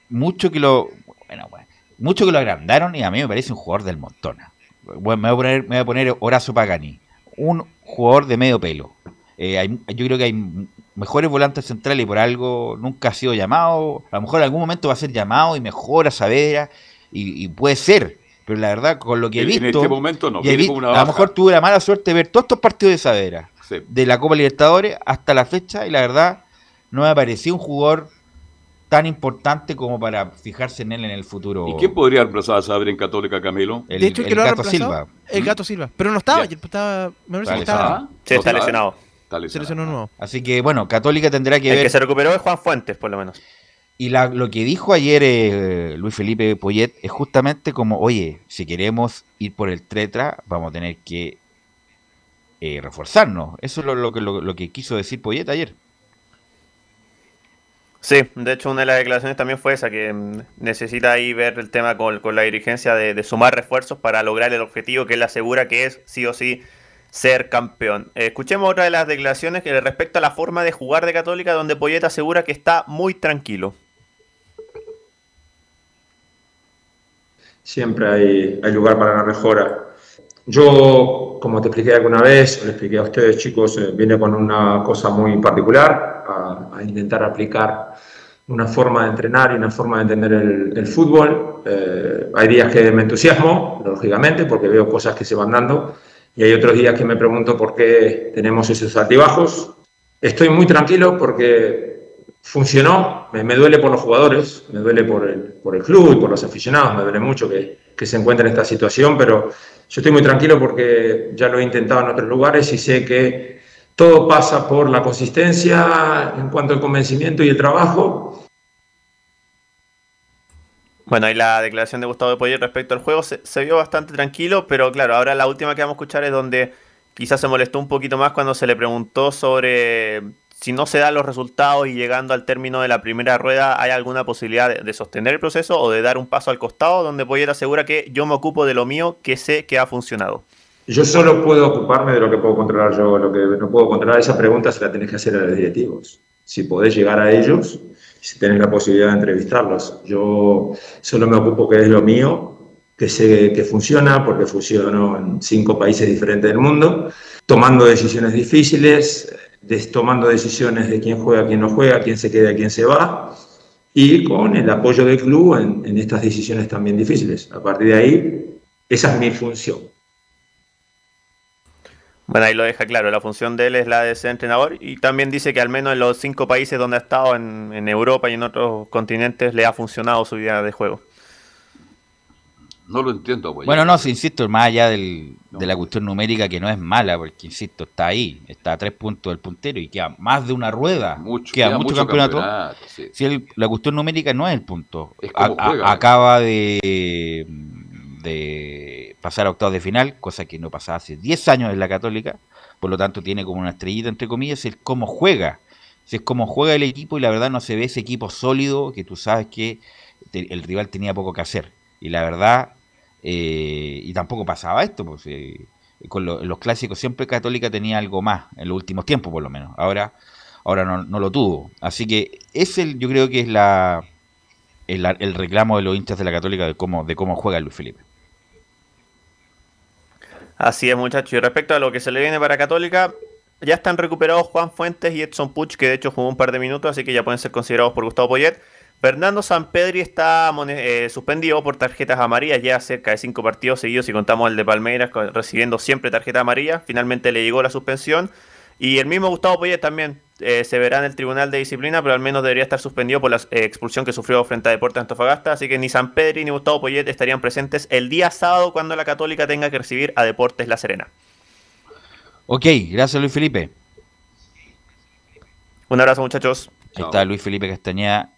mucho que lo. Bueno, bueno, mucho que lo agrandaron y a mí me parece un jugador del montón. Bueno, me voy a poner, me voy a poner Horacio Pagani, un jugador de medio pelo. Eh, hay- yo creo que hay mejores volantes centrales y por algo nunca ha sido llamado. A lo mejor en algún momento va a ser llamado y mejora Saavedra y, y puede ser. Pero la verdad, con lo que he En- en visto. este momento no, viene vi- una a lo mejor tuve la mala suerte de ver todos estos partidos de Saavedra. Sí. De la Copa Libertadores hasta la fecha. Y la verdad, no me pareció un jugador tan importante como para fijarse en él en el futuro. ¿Y quién podría reemplazar a Saber en Católica, Camilo? El, de hecho, el que el lo Gato Silva. ¿Mm? El Gato Silva. Pero no estaba, estaba, me parece que estaba. lesionado. Sí, está lesionado. Está Se lesionado. nuevo. Así que bueno, Católica tendrá que El ver. que se recuperó es Juan Fuentes, por lo menos. Y la- lo que dijo ayer eh, Luis Felipe Poyet es justamente como, oye, si queremos ir por el Tretra, vamos a tener que eh, reforzarnos. Eso es lo, lo que, lo, lo que quiso decir Poyet ayer. Sí, de hecho una de las declaraciones también fue esa, que mm, necesita ahí ver el tema con, con la dirigencia de, de sumar refuerzos para lograr el objetivo que él asegura que es sí o sí ser campeón. Eh, escuchemos otra de las declaraciones que respecto a la forma de jugar de Católica, donde Poyet asegura que está muy tranquilo. Siempre hay, hay lugar para la mejora. Yo, como te expliqué alguna vez, le expliqué a ustedes chicos, eh, vine con una cosa muy particular, a, intentar aplicar una forma de entrenar y una forma de entender el, fútbol. Eh, hay días que me entusiasmo, lógicamente, porque veo cosas que se van dando, y hay otros días que me pregunto por qué tenemos esos altibajos. Estoy muy tranquilo porque funcionó, me, duele por los jugadores, me duele por el, por el club y por los aficionados, me duele mucho que, que se encuentren en esta situación, pero yo estoy muy tranquilo porque ya lo he intentado en otros lugares y sé que todo pasa por la consistencia en cuanto al convencimiento y el trabajo. Bueno, ahí la declaración de Gustavo de Poyet respecto al juego se, se vio bastante tranquilo, pero claro, ahora la última que vamos a escuchar es donde quizás se molestó un poquito más cuando se le preguntó sobre si no se dan los resultados y llegando al término de la primera rueda, ¿hay alguna posibilidad de, de sostener el proceso o de dar un paso al costado? Donde Poyet asegura que yo me ocupo de lo mío, que sé que ha funcionado. Yo solo puedo ocuparme de lo que puedo controlar yo, lo que no puedo controlar, esa pregunta se la tenés que hacer a los directivos. Si podés llegar a ellos, si tenés la posibilidad de entrevistarlos. Yo solo me ocupo que es lo mío, que sé que funciona, porque funcionó en cinco países diferentes del mundo, tomando decisiones difíciles, tomando decisiones de quién juega, quién no juega, quién se queda, quién se va, y con el apoyo del club en, estas decisiones también difíciles. A partir de ahí, esa es mi función. Bueno, ahí lo deja claro, la función de él es la de ser entrenador y también dice que al menos en los cinco países donde ha estado, en, en Europa y en otros continentes, le ha funcionado su idea de juego. No lo entiendo, pues. Bueno, no, si insisto, más allá del- de la cuestión numérica que no es mala, porque insisto, está ahí, está a tres puntos del puntero y queda más de una rueda, queda, queda mucho, mucho campeonato. campeonato, sí. Si el- la cuestión numérica no es el punto, Es a- juega. acaba de, de pasar a octavos de final, cosa que no pasaba hace 10 años en la Católica, por lo tanto tiene como una estrellita entre comillas, el cómo juega, si es cómo juega el equipo y la verdad no se ve ese equipo sólido que tú sabes que te- el rival tenía poco que hacer. Y la verdad, eh, y tampoco pasaba esto, pues eh, con lo- los clásicos siempre Católica tenía algo más, en los últimos tiempos por lo menos. Ahora, ahora no, lo tuvo. Así que ese yo creo que es la el, el reclamo de los hinchas de la Católica de cómo, de cómo juega Luis Felipe. Así es, muchachos. Y respecto a lo que se le viene para Católica, ya están recuperados Juan Fuentes y Edson Puch, que de hecho jugó un par de minutos, así que ya pueden ser considerados por Gustavo Poyet. Fernando Sampedri está eh, suspendido por tarjetas amarillas ya cerca de cinco partidos seguidos y contamos el de Palmeiras recibiendo siempre tarjeta amarilla. Finalmente le llegó la suspensión. Y el mismo Gustavo Poyet también eh, se verá en el Tribunal de Disciplina, pero al menos debería estar suspendido por la eh, expulsión que sufrió frente a Deportes Antofagasta. Así que ni Sampedri ni Gustavo Poyet estarían presentes el día sábado cuando la Católica tenga que recibir a Deportes La Serena. Ok, gracias Luis Felipe. Un abrazo muchachos. Ahí está Luis Felipe Castañeda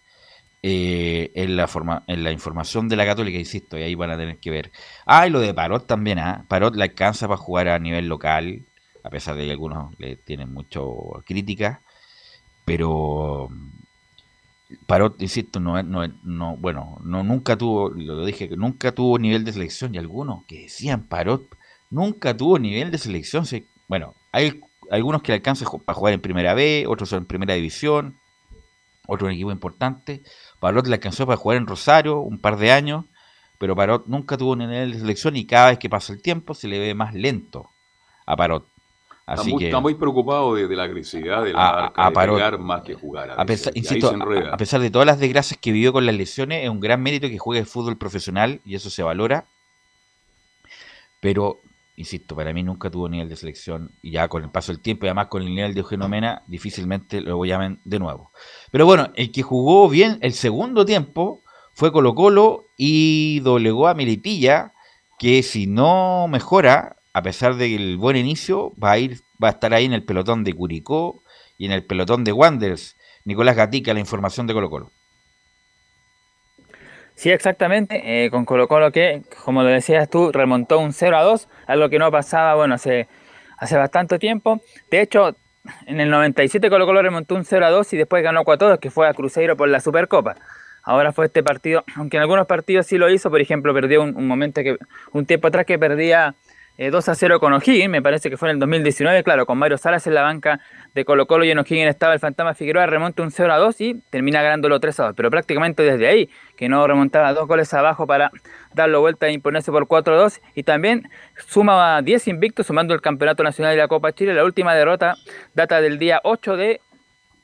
eh, en, la forma, en la información de la Católica, insisto, y ahí van a tener que ver. Ah, y lo de Parot también, ¿ah? Parot le alcanza para jugar a nivel local, a pesar de que algunos le tienen mucho crítica, pero Parot, insisto, no, no, no, bueno, no nunca tuvo, lo dije, nunca tuvo nivel de selección, y algunos que decían Parot nunca tuvo nivel de selección. sí. bueno, hay algunos que le alcanzan para jugar en primera B, otros en primera división, otro equipo importante. Parot le alcanzó para jugar en Rosario un par de años, pero Parot nunca tuvo nivel de selección y cada vez que pasa el tiempo se le ve más lento a Parot. Está Así muy, que está muy preocupado de, de la agresividad de la A- marca, a de Parot. más que jugar. a pesar, y ahí insisto, a, a pesar de todas las desgracias que vivió con las lesiones, es un gran mérito que juegue fútbol profesional y eso se valora. Pero, insisto, para mí nunca tuvo nivel de selección y ya con el paso del tiempo y además con el nivel de Eugenio Mena, difícilmente lo llamen de nuevo. Pero bueno, el que jugó bien el segundo tiempo fue Colo Colo y doblegó a Melipilla, que si no mejora, a pesar del buen inicio, va a ir, va a estar ahí en el pelotón de Curicó y en el pelotón de Wanderers. Nicolás Gatica, la información de Colo Colo. Sí, exactamente. eh, con Colo Colo que, como lo decías tú, remontó un 0 a 2, algo que no pasaba, bueno, hace, hace bastante tiempo. De hecho, en el 97 Colo Colo remontó un 0 a 2 y después ganó 4 a 2, que fue a Cruzeiro por la Supercopa. Ahora fue este partido, aunque en algunos partidos sí lo hizo, por ejemplo, perdió un, un momento que, un tiempo atrás que perdía eh, 2 a 0 con O'Higgins, me parece que fue en el 2019, claro, con Mario Salas en la banca de Colo Colo y en O'Higgins estaba el Fantasma Figueroa, remonta un 0 a 2 y termina ganándolo 3 a 2, pero prácticamente desde ahí, que no remontaba dos goles abajo para darlo vuelta e imponerse por 4 a 2 y también suma 10 invictos sumando el Campeonato Nacional y la Copa Chile, la última derrota data del día 8 de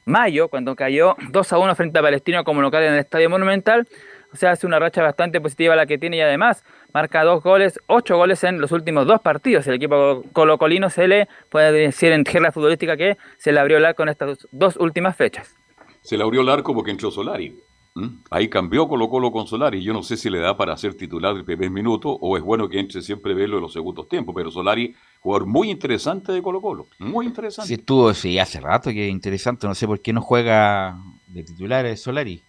mayo, cuando cayó 2 a 1 frente a Palestino como local en el Estadio Monumental. O sea, hace una racha bastante positiva la que tiene y además marca dos goles, ocho goles en los últimos dos partidos. El equipo colocolino se le puede decir en tierra futbolística que se le abrió el arco en estas dos últimas fechas. Se le abrió el arco porque entró Solari. Ahí cambió Colo Colo con Solari. Yo no sé si le da para ser titular del primer minuto o es bueno que entre siempre verlo en los segundos tiempos. Pero Solari, jugador muy interesante de Colo Colo. Muy interesante. Sí, estuvo, sí, hace rato que es interesante. No sé por qué no juega de titular eh, Solari.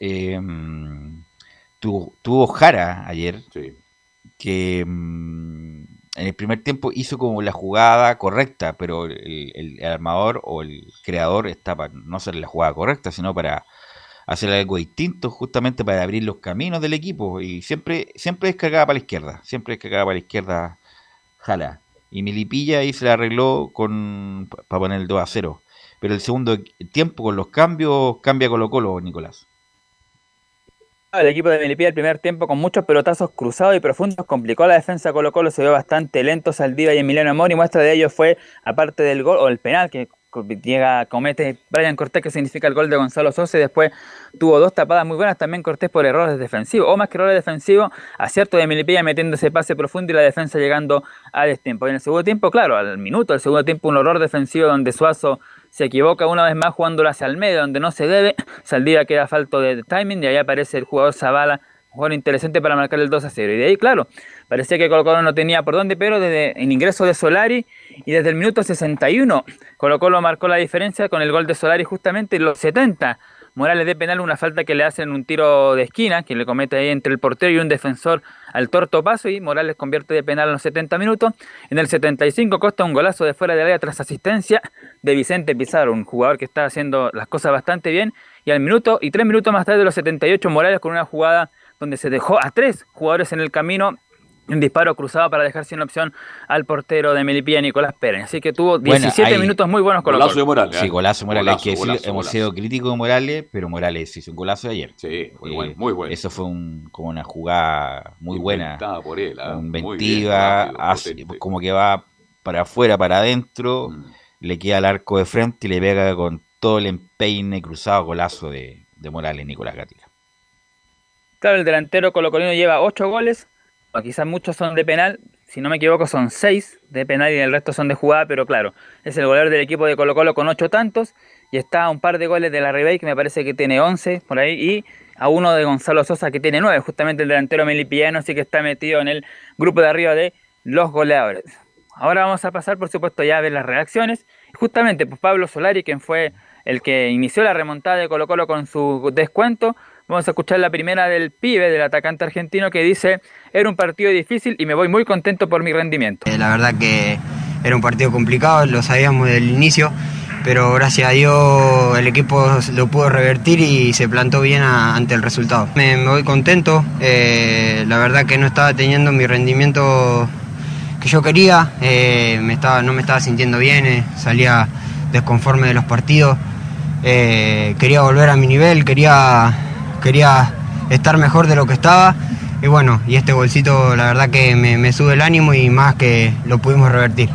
Eh, tuvo, tuvo Jara ayer, que mm, en el primer tiempo hizo como la jugada correcta, pero el, el armador o el creador está para no hacer la jugada correcta, sino para hacer algo distinto, justamente para abrir los caminos del equipo. Y siempre, siempre descargaba para la izquierda, siempre descargaba para la izquierda Jara. Y Milipilla ahí se la arregló con para poner el 2 a 0. Pero el segundo tiempo con los cambios cambia Colo Colo, Nicolás. El equipo de Melipilla el primer tiempo con muchos pelotazos cruzados y profundos complicó la defensa Colo Colo, se vio bastante lento Saldívar y Emiliano y muestra de ello fue, aparte del gol o el penal que llega, comete Brian Cortés que significa el gol de Gonzalo Sosa y después tuvo dos tapadas muy buenas también Cortés por errores defensivos o más que errores defensivos, acierto de Melipilla metiendo ese pase profundo y la defensa llegando a destiempo. Y en el segundo tiempo, claro, al minuto del segundo tiempo un horror defensivo donde Suazo se equivoca una vez más jugándolo hacia el medio donde no se debe, Saldívar queda falto de timing y ahí aparece el jugador Zavala, un jugador interesante para marcar el 2 a 0. Y de ahí, claro, parecía que Colo Colo no tenía por dónde, pero desde el ingreso de Solari y desde el minuto 61, Colo Colo marcó la diferencia con el gol de Solari justamente en los 70. Morales de penal una falta que le hacen un tiro de esquina, que le comete ahí entre el portero y un defensor al torto paso y Morales convierte de penal en los 70 minutos. En el 75 Costa un golazo de fuera del área tras asistencia de Vicente Pizarro, un jugador que está haciendo las cosas bastante bien. Y al minuto y tres minutos más tarde de los 78 Morales con una jugada donde se dejó a tres jugadores en el camino un disparo cruzado para dejar sin opción al portero de Melipilla, Nicolás Pérez. Así que tuvo 17 Bueno, ahí- minutos muy buenos con Golazo de Morales. Sí, ¿eh? golazo de Morales. hay que Golazo, hemos golazo. sido críticos de Morales, pero Morales hizo un golazo de ayer. Sí, muy Eh, bueno, muy bueno. Eso fue un, como una jugada muy buena. Por bien, Inventiva, rápido, hace- potente. como que va para afuera, para adentro, Mm. le queda el arco de frente y le pega con todo el empeine cruzado golazo de, de Morales, Nicolás Gatica. Claro, el delantero colocolino lleva 8 goles, quizás muchos son de penal, si no me equivoco son 6 de penal y el resto son de jugada, pero claro, es el goleador del equipo de Colo Colo con 8 tantos y está a un par de goles de la Ribey que me parece que tiene 11 por ahí y a uno de Gonzalo Sosa que tiene 9, justamente el delantero melipillano, así que está metido en el grupo de arriba de los goleadores. Ahora vamos a pasar, por supuesto, ya a ver las reacciones. Justamente, pues Pablo Solari, quien fue el que inició la remontada de Colo Colo con su descuento, Vamos a escuchar la primera del pibe, del atacante argentino, que dice, era un partido difícil y me voy muy contento por mi rendimiento. Eh, la verdad que era un partido complicado, lo sabíamos del inicio, pero gracias a Dios el equipo lo pudo revertir y se plantó bien ante el resultado. Me, voy contento, eh, la verdad que no estaba teniendo mi rendimiento que yo quería, eh, no me estaba sintiendo bien, salía desconforme de los partidos, quería volver a mi nivel, quería, quería estar mejor de lo que estaba y bueno, y este bolsito la verdad que me, me sube el ánimo y más que lo pudimos revertir.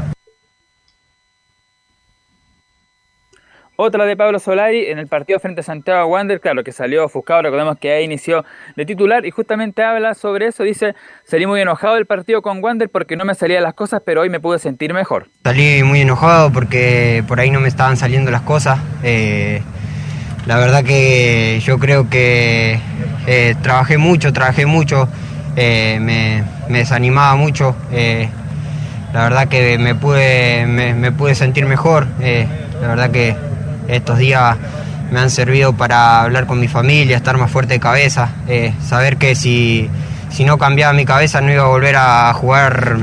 Otra de Pablo Solari en el partido frente a Santiago Wander, claro, que salió ofuscado, recordemos que ahí inició de titular y justamente habla sobre eso, dice, salí muy enojado del partido con Wander porque no me salían las cosas, pero hoy me pude sentir mejor. Salí muy enojado porque por ahí no me estaban saliendo las cosas. Eh, la verdad que yo creo que eh, trabajé mucho, trabajé mucho, eh, me, desanimaba mucho. eh, la verdad que me pude, me, pude sentir mejor. la verdad que estos días me han servido para hablar con mi familia, estar más fuerte de cabeza, saber que si, si no cambiaba mi cabeza no iba a volver a jugar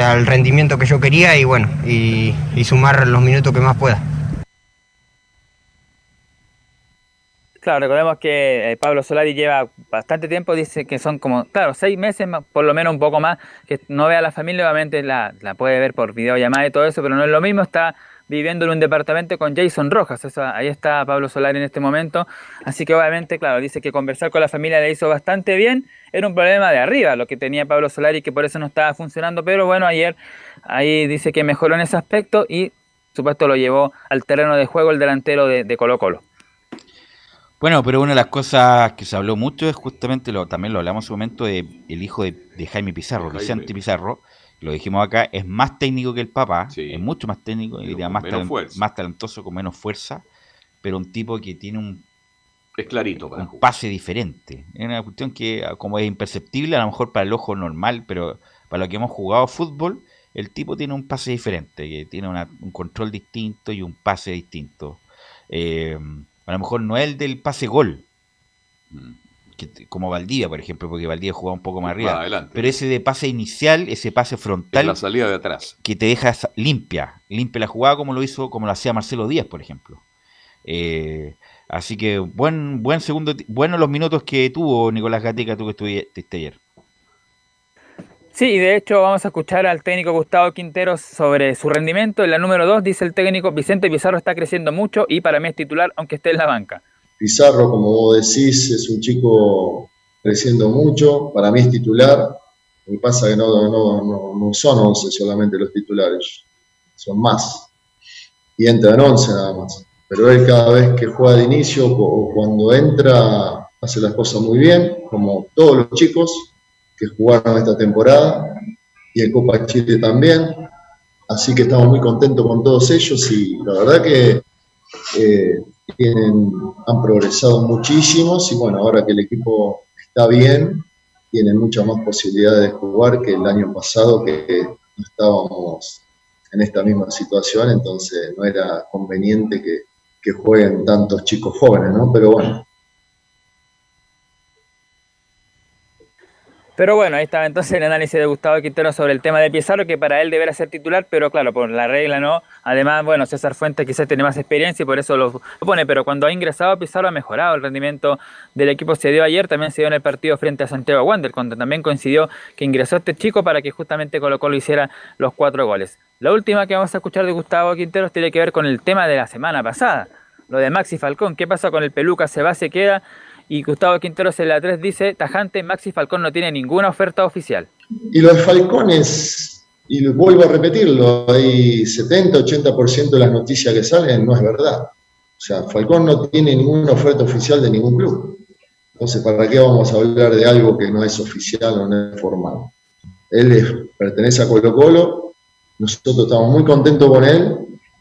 al rendimiento que yo quería y bueno, y sumar los minutos que más pueda. Claro, recordemos que eh, Pablo Solari lleva bastante tiempo, dice que son como, claro, seis meses, por lo menos un poco más, que no ve a la familia, obviamente la, puede ver por videollamada y todo eso, pero no es lo mismo, está viviendo en un departamento con Jason Rojas, ahí está Pablo Solari en este momento, así que obviamente, claro, dice que conversar con la familia le hizo bastante bien, era un problema de arriba lo que tenía Pablo Solari, que por eso no estaba funcionando, pero bueno, ayer ahí dice que mejoró en ese aspecto y, supuesto, lo llevó al terreno de juego el delantero de, de Colo Colo. Bueno, pero una de las cosas que se habló mucho es justamente, lo, también lo hablamos en su momento, de el hijo de, de Jaime Pizarro, Jaime. Vicente Pizarro, lo dijimos acá, es más técnico que el papá, es mucho más técnico, y diría más, talentoso, con menos fuerza, pero un tipo que tiene un, Es clarito para un pase diferente. Es una cuestión que ah, como es imperceptible, a lo mejor para el ojo normal, pero para lo que hemos jugado fútbol, el tipo tiene un pase diferente, que tiene una- un control distinto y un pase distinto. Eh, a lo mejor no es el del pase gol, que t- como Valdivia, por ejemplo, porque Valdivia jugaba un poco más Más arriba. adelante. Pero ese de pase inicial, ese pase frontal, Es la salida de atrás. que te deja limpia, limpia la jugada como lo hizo, como lo hacía Marcelo Díaz, por ejemplo. Eh, así que buen, buen segundo, buenos los minutos que tuvo Nicolás Gatica, tú que estuviste ayer. Sí, y de hecho vamos a escuchar al técnico Gustavo Quinteros sobre su rendimiento. En la número 2 dice el técnico Vicente Pizarro está creciendo mucho y para mí es titular aunque esté en la banca. Pizarro, como vos decís, es un chico creciendo mucho. Para mí es titular. Lo que pasa es que no, no, son 11 solamente los titulares, son más. Y entra en 11 nada más. Pero él cada vez que juega de inicio o cuando entra hace las cosas muy bien, como todos los chicos que jugaron esta temporada y en Copa Chile también. Así que estamos muy contentos con todos ellos y la verdad que eh, tienen, han progresado muchísimos y bueno, ahora que el equipo está bien, tienen muchas más posibilidades de jugar que el año pasado que no estábamos en esta misma situación, entonces no era conveniente que, que jueguen tantos chicos jóvenes, ¿no? Pero bueno, Pero bueno, ahí estaba entonces el análisis de Gustavo Quintero sobre el tema de Pizarro, que para él deberá ser titular, pero claro, por la regla no. Además, bueno, César Fuentes quizás tiene más experiencia y por eso lo pone, pero cuando ha ingresado Pizarro ha mejorado el rendimiento del equipo. Se dio ayer, también se dio en el partido frente a Santiago Wander, cuando también coincidió que ingresó este chico para que justamente Colo Colo hiciera los cuatro goles. La última que vamos a escuchar de Gustavo Quinteros tiene que ver con el tema de la semana pasada, lo de Maxi Falcón. ¿Qué pasa con el Peluca? ¿Se va, se queda? Y Gustavo Quinteros en la 3 dice, tajante, Maxi Falcón no tiene ninguna oferta oficial. Y lo de Falcón es, y vuelvo a repetirlo, hay 70-80% de las noticias que salen no es verdad. O sea, Falcón no tiene ninguna oferta oficial de ningún club. Entonces, ¿para qué vamos a hablar de algo que no es oficial o no es formal? Él pertenece a Colo Colo, nosotros estamos muy contentos con él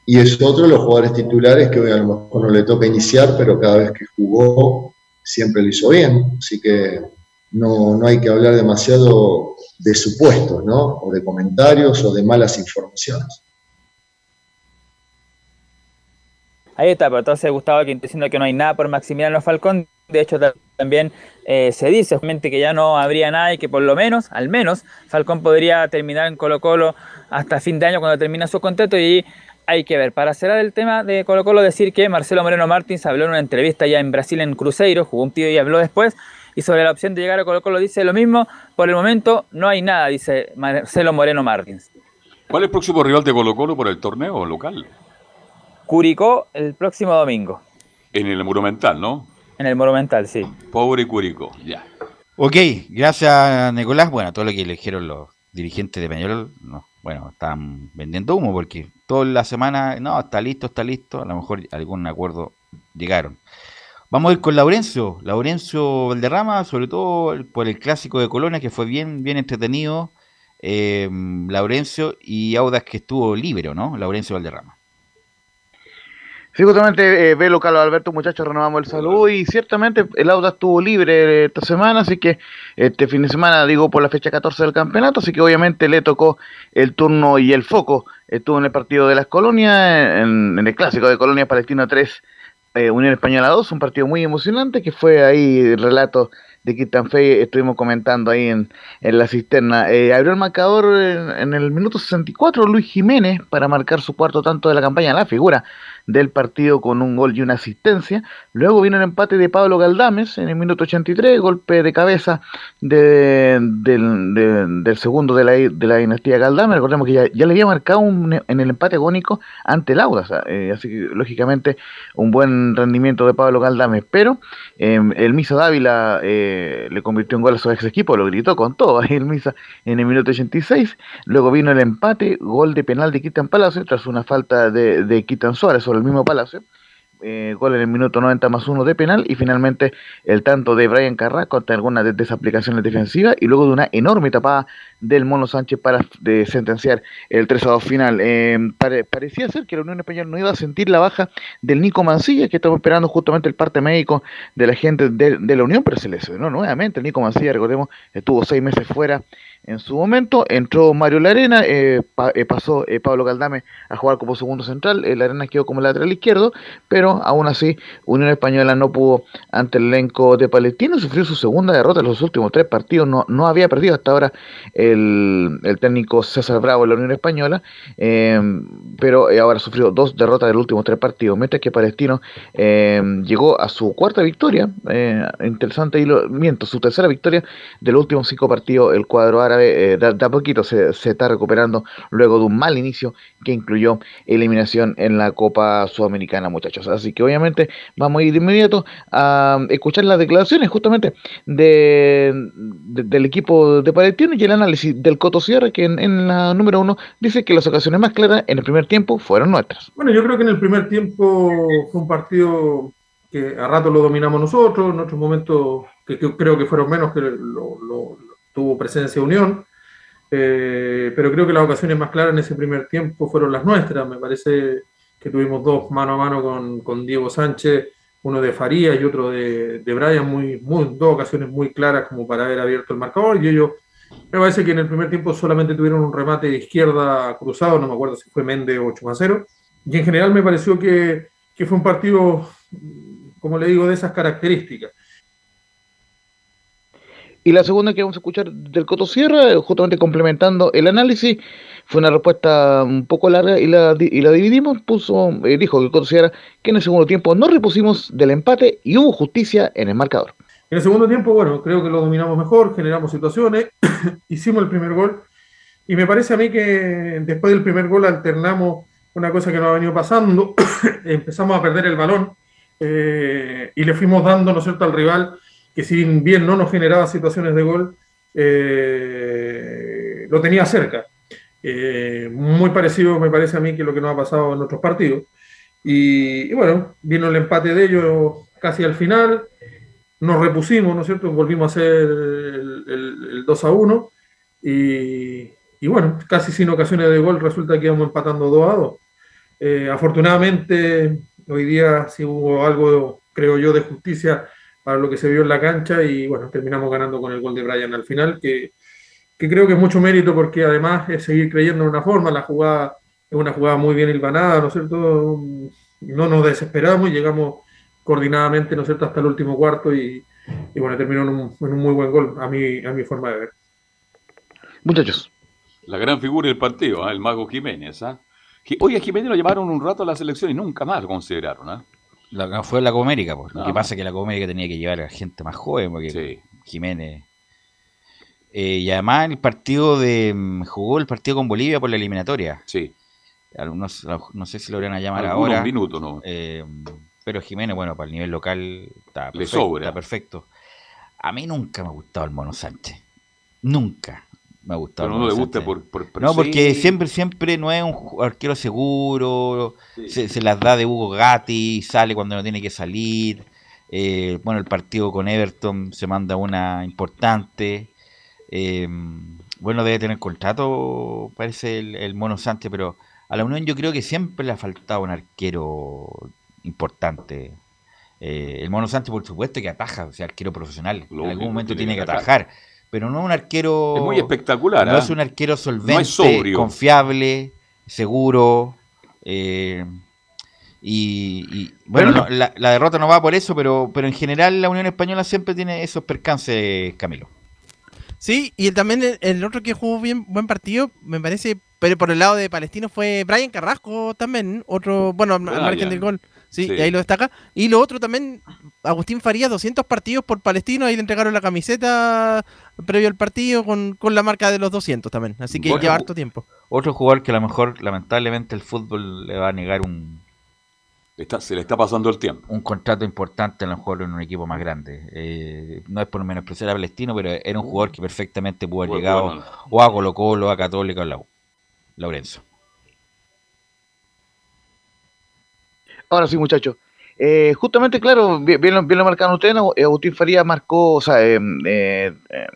y es otro de los jugadores titulares que hoy a lo mejor no le toca iniciar, pero cada vez que jugó siempre lo hizo bien. Así que no, no hay que hablar demasiado de supuestos, ¿no? O de comentarios o de malas informaciones. Ahí está, pero entonces Gustavo Quinto diciendo que no hay nada por Maximiliano Falcón. De hecho, ta- también eh, se dice obviamente que ya no habría nada y que por lo menos, al menos, Falcón podría terminar en Colo Colo hasta fin de año cuando termina su contrato y hay que ver. Para cerrar el tema de Colo Colo, decir que Marcelo Moreno Martins habló en una entrevista ya en Brasil en Cruzeiro, jugó un tío y habló después. Y sobre la opción de llegar a Colo Colo dice lo mismo, por el momento no hay nada, dice Marcelo Moreno Martins. ¿Cuál es el próximo rival de Colo Colo por el torneo local? Curicó el próximo domingo, En el Monumental, ¿no? en el Monumental, sí. Pobre Curicó, ya. Ok, gracias Nicolás. Bueno, todo lo que eligieron los dirigentes de Peñarol, no, bueno, están vendiendo humo porque toda la semana, no, está listo, está listo, a lo mejor algún acuerdo llegaron. Vamos a ir con Laurencio, Laurencio Valderrama, sobre todo por el clásico de Colonia que fue bien, bien entretenido. eh, Laurencio y Audas que estuvo libre, ¿o ¿no? Laurencio Valderrama. Sí, justamente, eh, Carlos Alberto, muchachos, renovamos el saludo y ciertamente el Auda estuvo libre esta semana, así que este fin de semana, digo, por la fecha 14 del campeonato, así que obviamente le tocó el turno y el foco. Estuvo en el partido de las colonias, en, el clásico de Colonia Palestina 3, eh, Unión Española 2, un partido muy emocionante que fue ahí el relato de Kitan Fey, estuvimos comentando ahí en, en la cisterna. Eh, abrió el marcador en, en el minuto 64 Luis Jiménez para marcar su cuarto tanto de la campaña, la figura del partido con un gol y una asistencia. Luego vino el empate de Pablo Galdames en el minuto 83, golpe de cabeza de- del, de- del segundo de la, de la dinastía Galdames. Recordemos que ya, le había marcado un- en el empate agónico ante el Audax, eh, así que lógicamente un buen rendimiento de Pablo Galdames. Pero eh, el Misa Dávila eh, le convirtió en gol a su ex equipo, lo gritó con todo ahí el Misa en el minuto 86. Luego vino el empate, gol de penal de Quitan Palacio tras una falta de, de Quitan Suárez sobre el mismo Palacio. Eh, gol en el minuto 90 más uno de penal y finalmente el tanto de Brian Carrasco ante algunas de desaplicaciones defensivas y luego de una enorme tapada del Mono Sánchez para sentenciar el 3 a 2 final. Eh, pare- parecía ser que la Unión Española no iba a sentir la baja del Nico Mancilla, que estamos esperando justamente el parte médico de la gente de, de la Unión, pero se lesionó nuevamente. El Nico Mancilla, recordemos, estuvo seis meses fuera en su momento. Entró Mario Larena, eh, eh, pasó eh, Pablo Caldame a jugar como segundo central. Eh, Larena quedó como lateral izquierdo, pero aún así Unión Española no pudo ante el elenco de Palestino. Sufrió su segunda derrota en los últimos tres partidos. No, no había perdido hasta ahora el, el técnico César Bravo en la Unión Española, eh, pero ahora sufrió dos derrotas de los últimos tres partidos. Mientras que Palestino eh, llegó a su cuarta victoria, interesante, y lo, miento, su tercera victoria de los últimos cinco partidos. El cuadro eh, de, a poquito se, se está recuperando luego de un mal inicio que incluyó eliminación en la Copa Sudamericana, muchachos. Así que obviamente vamos a ir de inmediato a escuchar las declaraciones justamente de, de- del equipo de Palestino y el análisis del Coto Sierra, que en, la número uno dice que las ocasiones más claras en el primer tiempo fueron nuestras. Bueno, yo creo que en el primer tiempo fue un partido que a rato lo dominamos nosotros, en otros momentos que, creo que fueron menos que lo- tuvo presencia Unión, Eh, pero creo que las ocasiones más claras en ese primer tiempo fueron las nuestras. Me parece que tuvimos dos mano a mano con, Diego Sánchez, uno de Farías y otro de, de Brian, muy, muy, dos ocasiones muy claras como para haber abierto el marcador. Y ellos, me parece que en el primer tiempo solamente tuvieron un remate de izquierda cruzado, no me acuerdo si fue Méndez 8 a 0. Y en general me pareció que fue un partido, como le digo, de esas características. Y la segunda que vamos a escuchar del Coto Sierra, justamente complementando el análisis, fue una respuesta un poco larga y la, y la dividimos. Puso, eh, dijo que el Coto Sierra que en el segundo tiempo no repusimos del empate y hubo justicia en el marcador. En el segundo tiempo, bueno, creo que lo dominamos mejor, generamos situaciones, hicimos el primer gol. Y me parece a mí que después del primer gol alternamos una cosa que nos ha venido pasando, empezamos a perder el balón eh, y le fuimos dando, ¿no es cierto?, al rival que si bien no nos generaba situaciones de gol, eh, lo tenía cerca. Eh, muy parecido me parece a mí que lo que nos ha pasado en otros partidos. Y, y bueno, vino el empate de ellos casi al final, nos repusimos, ¿no es cierto? Volvimos a hacer el, el- el 2 a 1 y, y bueno, casi sin ocasiones de gol resulta que íbamos empatando 2 a 2. Eh, afortunadamente, hoy día sí hubo algo, creo yo, de justicia para lo que se vio en la cancha y bueno, terminamos ganando con el gol de Brian al final, que, creo que es mucho mérito porque además es seguir creyendo en una forma, la jugada es una jugada muy bien hilvanada, ¿no es cierto? No nos desesperamos y llegamos coordinadamente, ¿no es cierto?, hasta el último cuarto y, y bueno, terminó en un, en un muy buen gol, a mi, a mi forma de ver. Muchachos. La gran figura del partido, ¿ah? el mago Jiménez. Ji- Oye, a Jiménez lo llamaron un rato a la selección y nunca más lo consideraron. ¿ah? La, fue la Copa América, pues. Lo Ah. que pasa es que la Copa América tenía que llevar a gente más joven, porque Jiménez. Eh, y además el partido de. mm, jugó el partido con Bolivia por la eliminatoria. Sí. Algunos, no sé si lo van a llamar Algunos ahora. minutos, ¿no? Eh, pero Jiménez, bueno, para el nivel local está Le perfecto. sobra. está perfecto. A mí nunca me ha gustado el Mono Sánchez. Nunca me ha gustado Pero no le gusta Sánchez. por, por No, porque sí. siempre, siempre no es un arquero seguro, se, se las da de Hugo Gatti, sale cuando no tiene que salir. eh, bueno, el partido con Everton se manda una importante. eh, bueno, debe tener contrato, parece el, el Mono Sánchez, pero a la Unión yo creo que siempre le ha faltado un arquero importante. Eh, el Mono Sánchez, por supuesto, que ataja, o sea, arquero profesional. en algún momento tiene que que atajar. atajar. Pero no un arquero. Es muy espectacular, No ¿ah? es un arquero solvente, es sobrio. confiable, seguro. eh, y, y, bueno, Bueno. no, la, la derrota no va por eso, pero, pero en general la Unión Española siempre tiene esos percances, Camilo. Sí, y el- también el, el otro que jugó bien buen partido, me parece, pero por el lado de Palestino fue Brian Carrasco también, otro, bueno, al Brian. margen del gol, sí, Sí. y ahí lo destaca. Y lo otro también, Agustín Farías, 200 partidos por Palestino, ahí le entregaron la camiseta previo al partido con, con la marca de los 200 también, así que lleva harto tiempo. Otro jugador que a lo mejor, lamentablemente, el fútbol le va a negar un, Está- se le está pasando el tiempo. un contrato importante a lo mejor en un equipo más grande. Eh, no es por menospreciar a Palestino, pero era un jugador que perfectamente pudo haber Bueno, llegado bueno. o a Colo Colo, a Católica o a la U. Laurenzo. Ahora sí, muchachos. Eh, justamente, claro, bien, lo, bien marcaron ustedes. Eh, Agustín Farías marcó, o sea, eh, eh,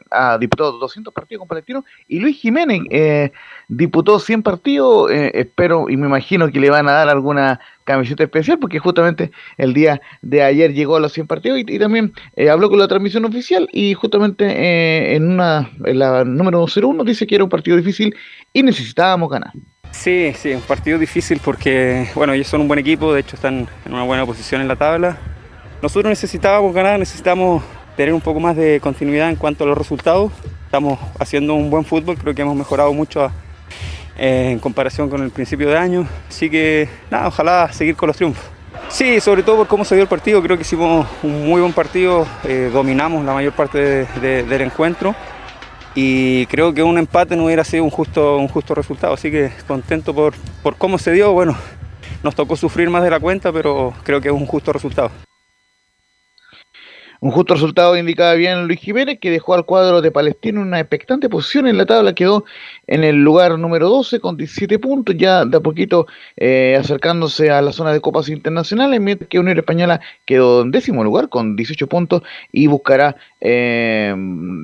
ha disputado 200 partidos con Palestino y Luis Jiménez eh, disputó 100 partidos. eh, espero y me imagino que le van a dar alguna camiseta especial porque justamente el día de ayer llegó a los 100 partidos y, también habló con la transmisión oficial y justamente en una en la número 01 dice que era un partido difícil y necesitábamos ganar. Sí, sí, un partido difícil porque, bueno, ellos son un buen equipo, de hecho están en una buena posición en la tabla. Nosotros necesitábamos ganar, necesitamos tener un poco más de continuidad en cuanto a los resultados. Estamos haciendo un buen fútbol, creo que hemos mejorado mucho eh, en comparación con el principio de año. Así que, nada, ojalá seguir con los triunfos. Sí, sobre todo por cómo se dio el partido, creo que hicimos un muy buen partido, eh, dominamos la mayor parte de- de- del encuentro y creo que un empate no hubiera sido un justo, un justo resultado, así que contento por, por cómo se dio, bueno, nos tocó sufrir más de la cuenta, pero creo que es un justo resultado. Un justo resultado indicaba bien Luis Jiménez, que dejó al cuadro de Palestino en una expectante posición en la tabla, quedó en el lugar número 12 con 17 puntos, ya de a poquito eh, acercándose a la zona de copas internacionales, mientras que Unión Española quedó en décimo lugar con 18 puntos y buscará, eh,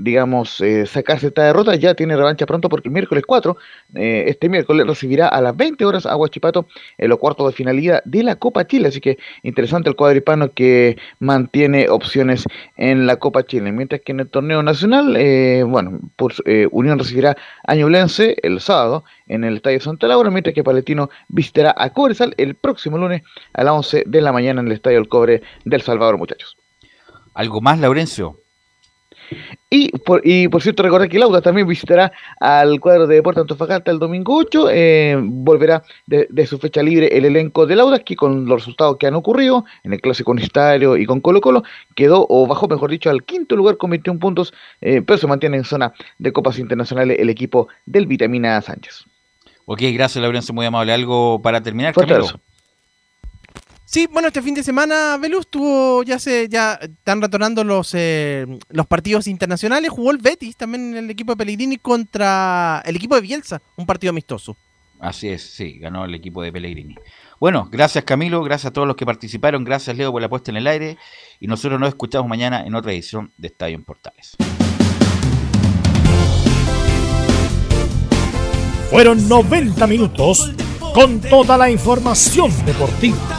digamos, eh, sacarse esta derrota. Ya tiene revancha pronto porque el miércoles 4, eh, este miércoles, recibirá a las 20 horas a Huachipato en los cuartos de finalidad de la Copa Chile. Así que interesante el cuadro hispano que mantiene opciones en la Copa Chile. Mientras que en el torneo nacional, eh, bueno, eh, Unión recibirá a Ñublense el sábado en el Estadio Santa Laura, mientras que Palestino visitará a Cobresal el próximo lunes a las 11 de la mañana en el Estadio El Cobre del Salvador, muchachos. ¿Algo más, Laurencio? Y por, y por cierto, recordar que Lauda también visitará al cuadro de Deportes Antofagasta el domingo 8. eh, volverá de, de su fecha libre el elenco de Lauda, que con los resultados que han ocurrido en el Clásico Universitario y con Colo Colo, quedó o bajó, mejor dicho, al quinto lugar con 21 puntos, eh, pero se mantiene en zona de Copas Internacionales el equipo del Vitamina Sánchez. Ok, gracias, Laurencio, muy amable. ¿Algo para terminar, Camilo? Sí, bueno, este fin de semana Velus tuvo, ya se, ya están retornando los, eh, los partidos internacionales. Jugó el Betis también en el equipo de Pellegrini contra el equipo de Bielsa, un partido amistoso. Así es, sí, ganó el equipo de Pellegrini. Bueno, gracias Camilo, gracias a todos los que participaron, gracias Leo por la puesta en el aire y nosotros nos escuchamos mañana en otra edición de Estadio en Portales. Fueron 90 minutos con toda la información deportiva.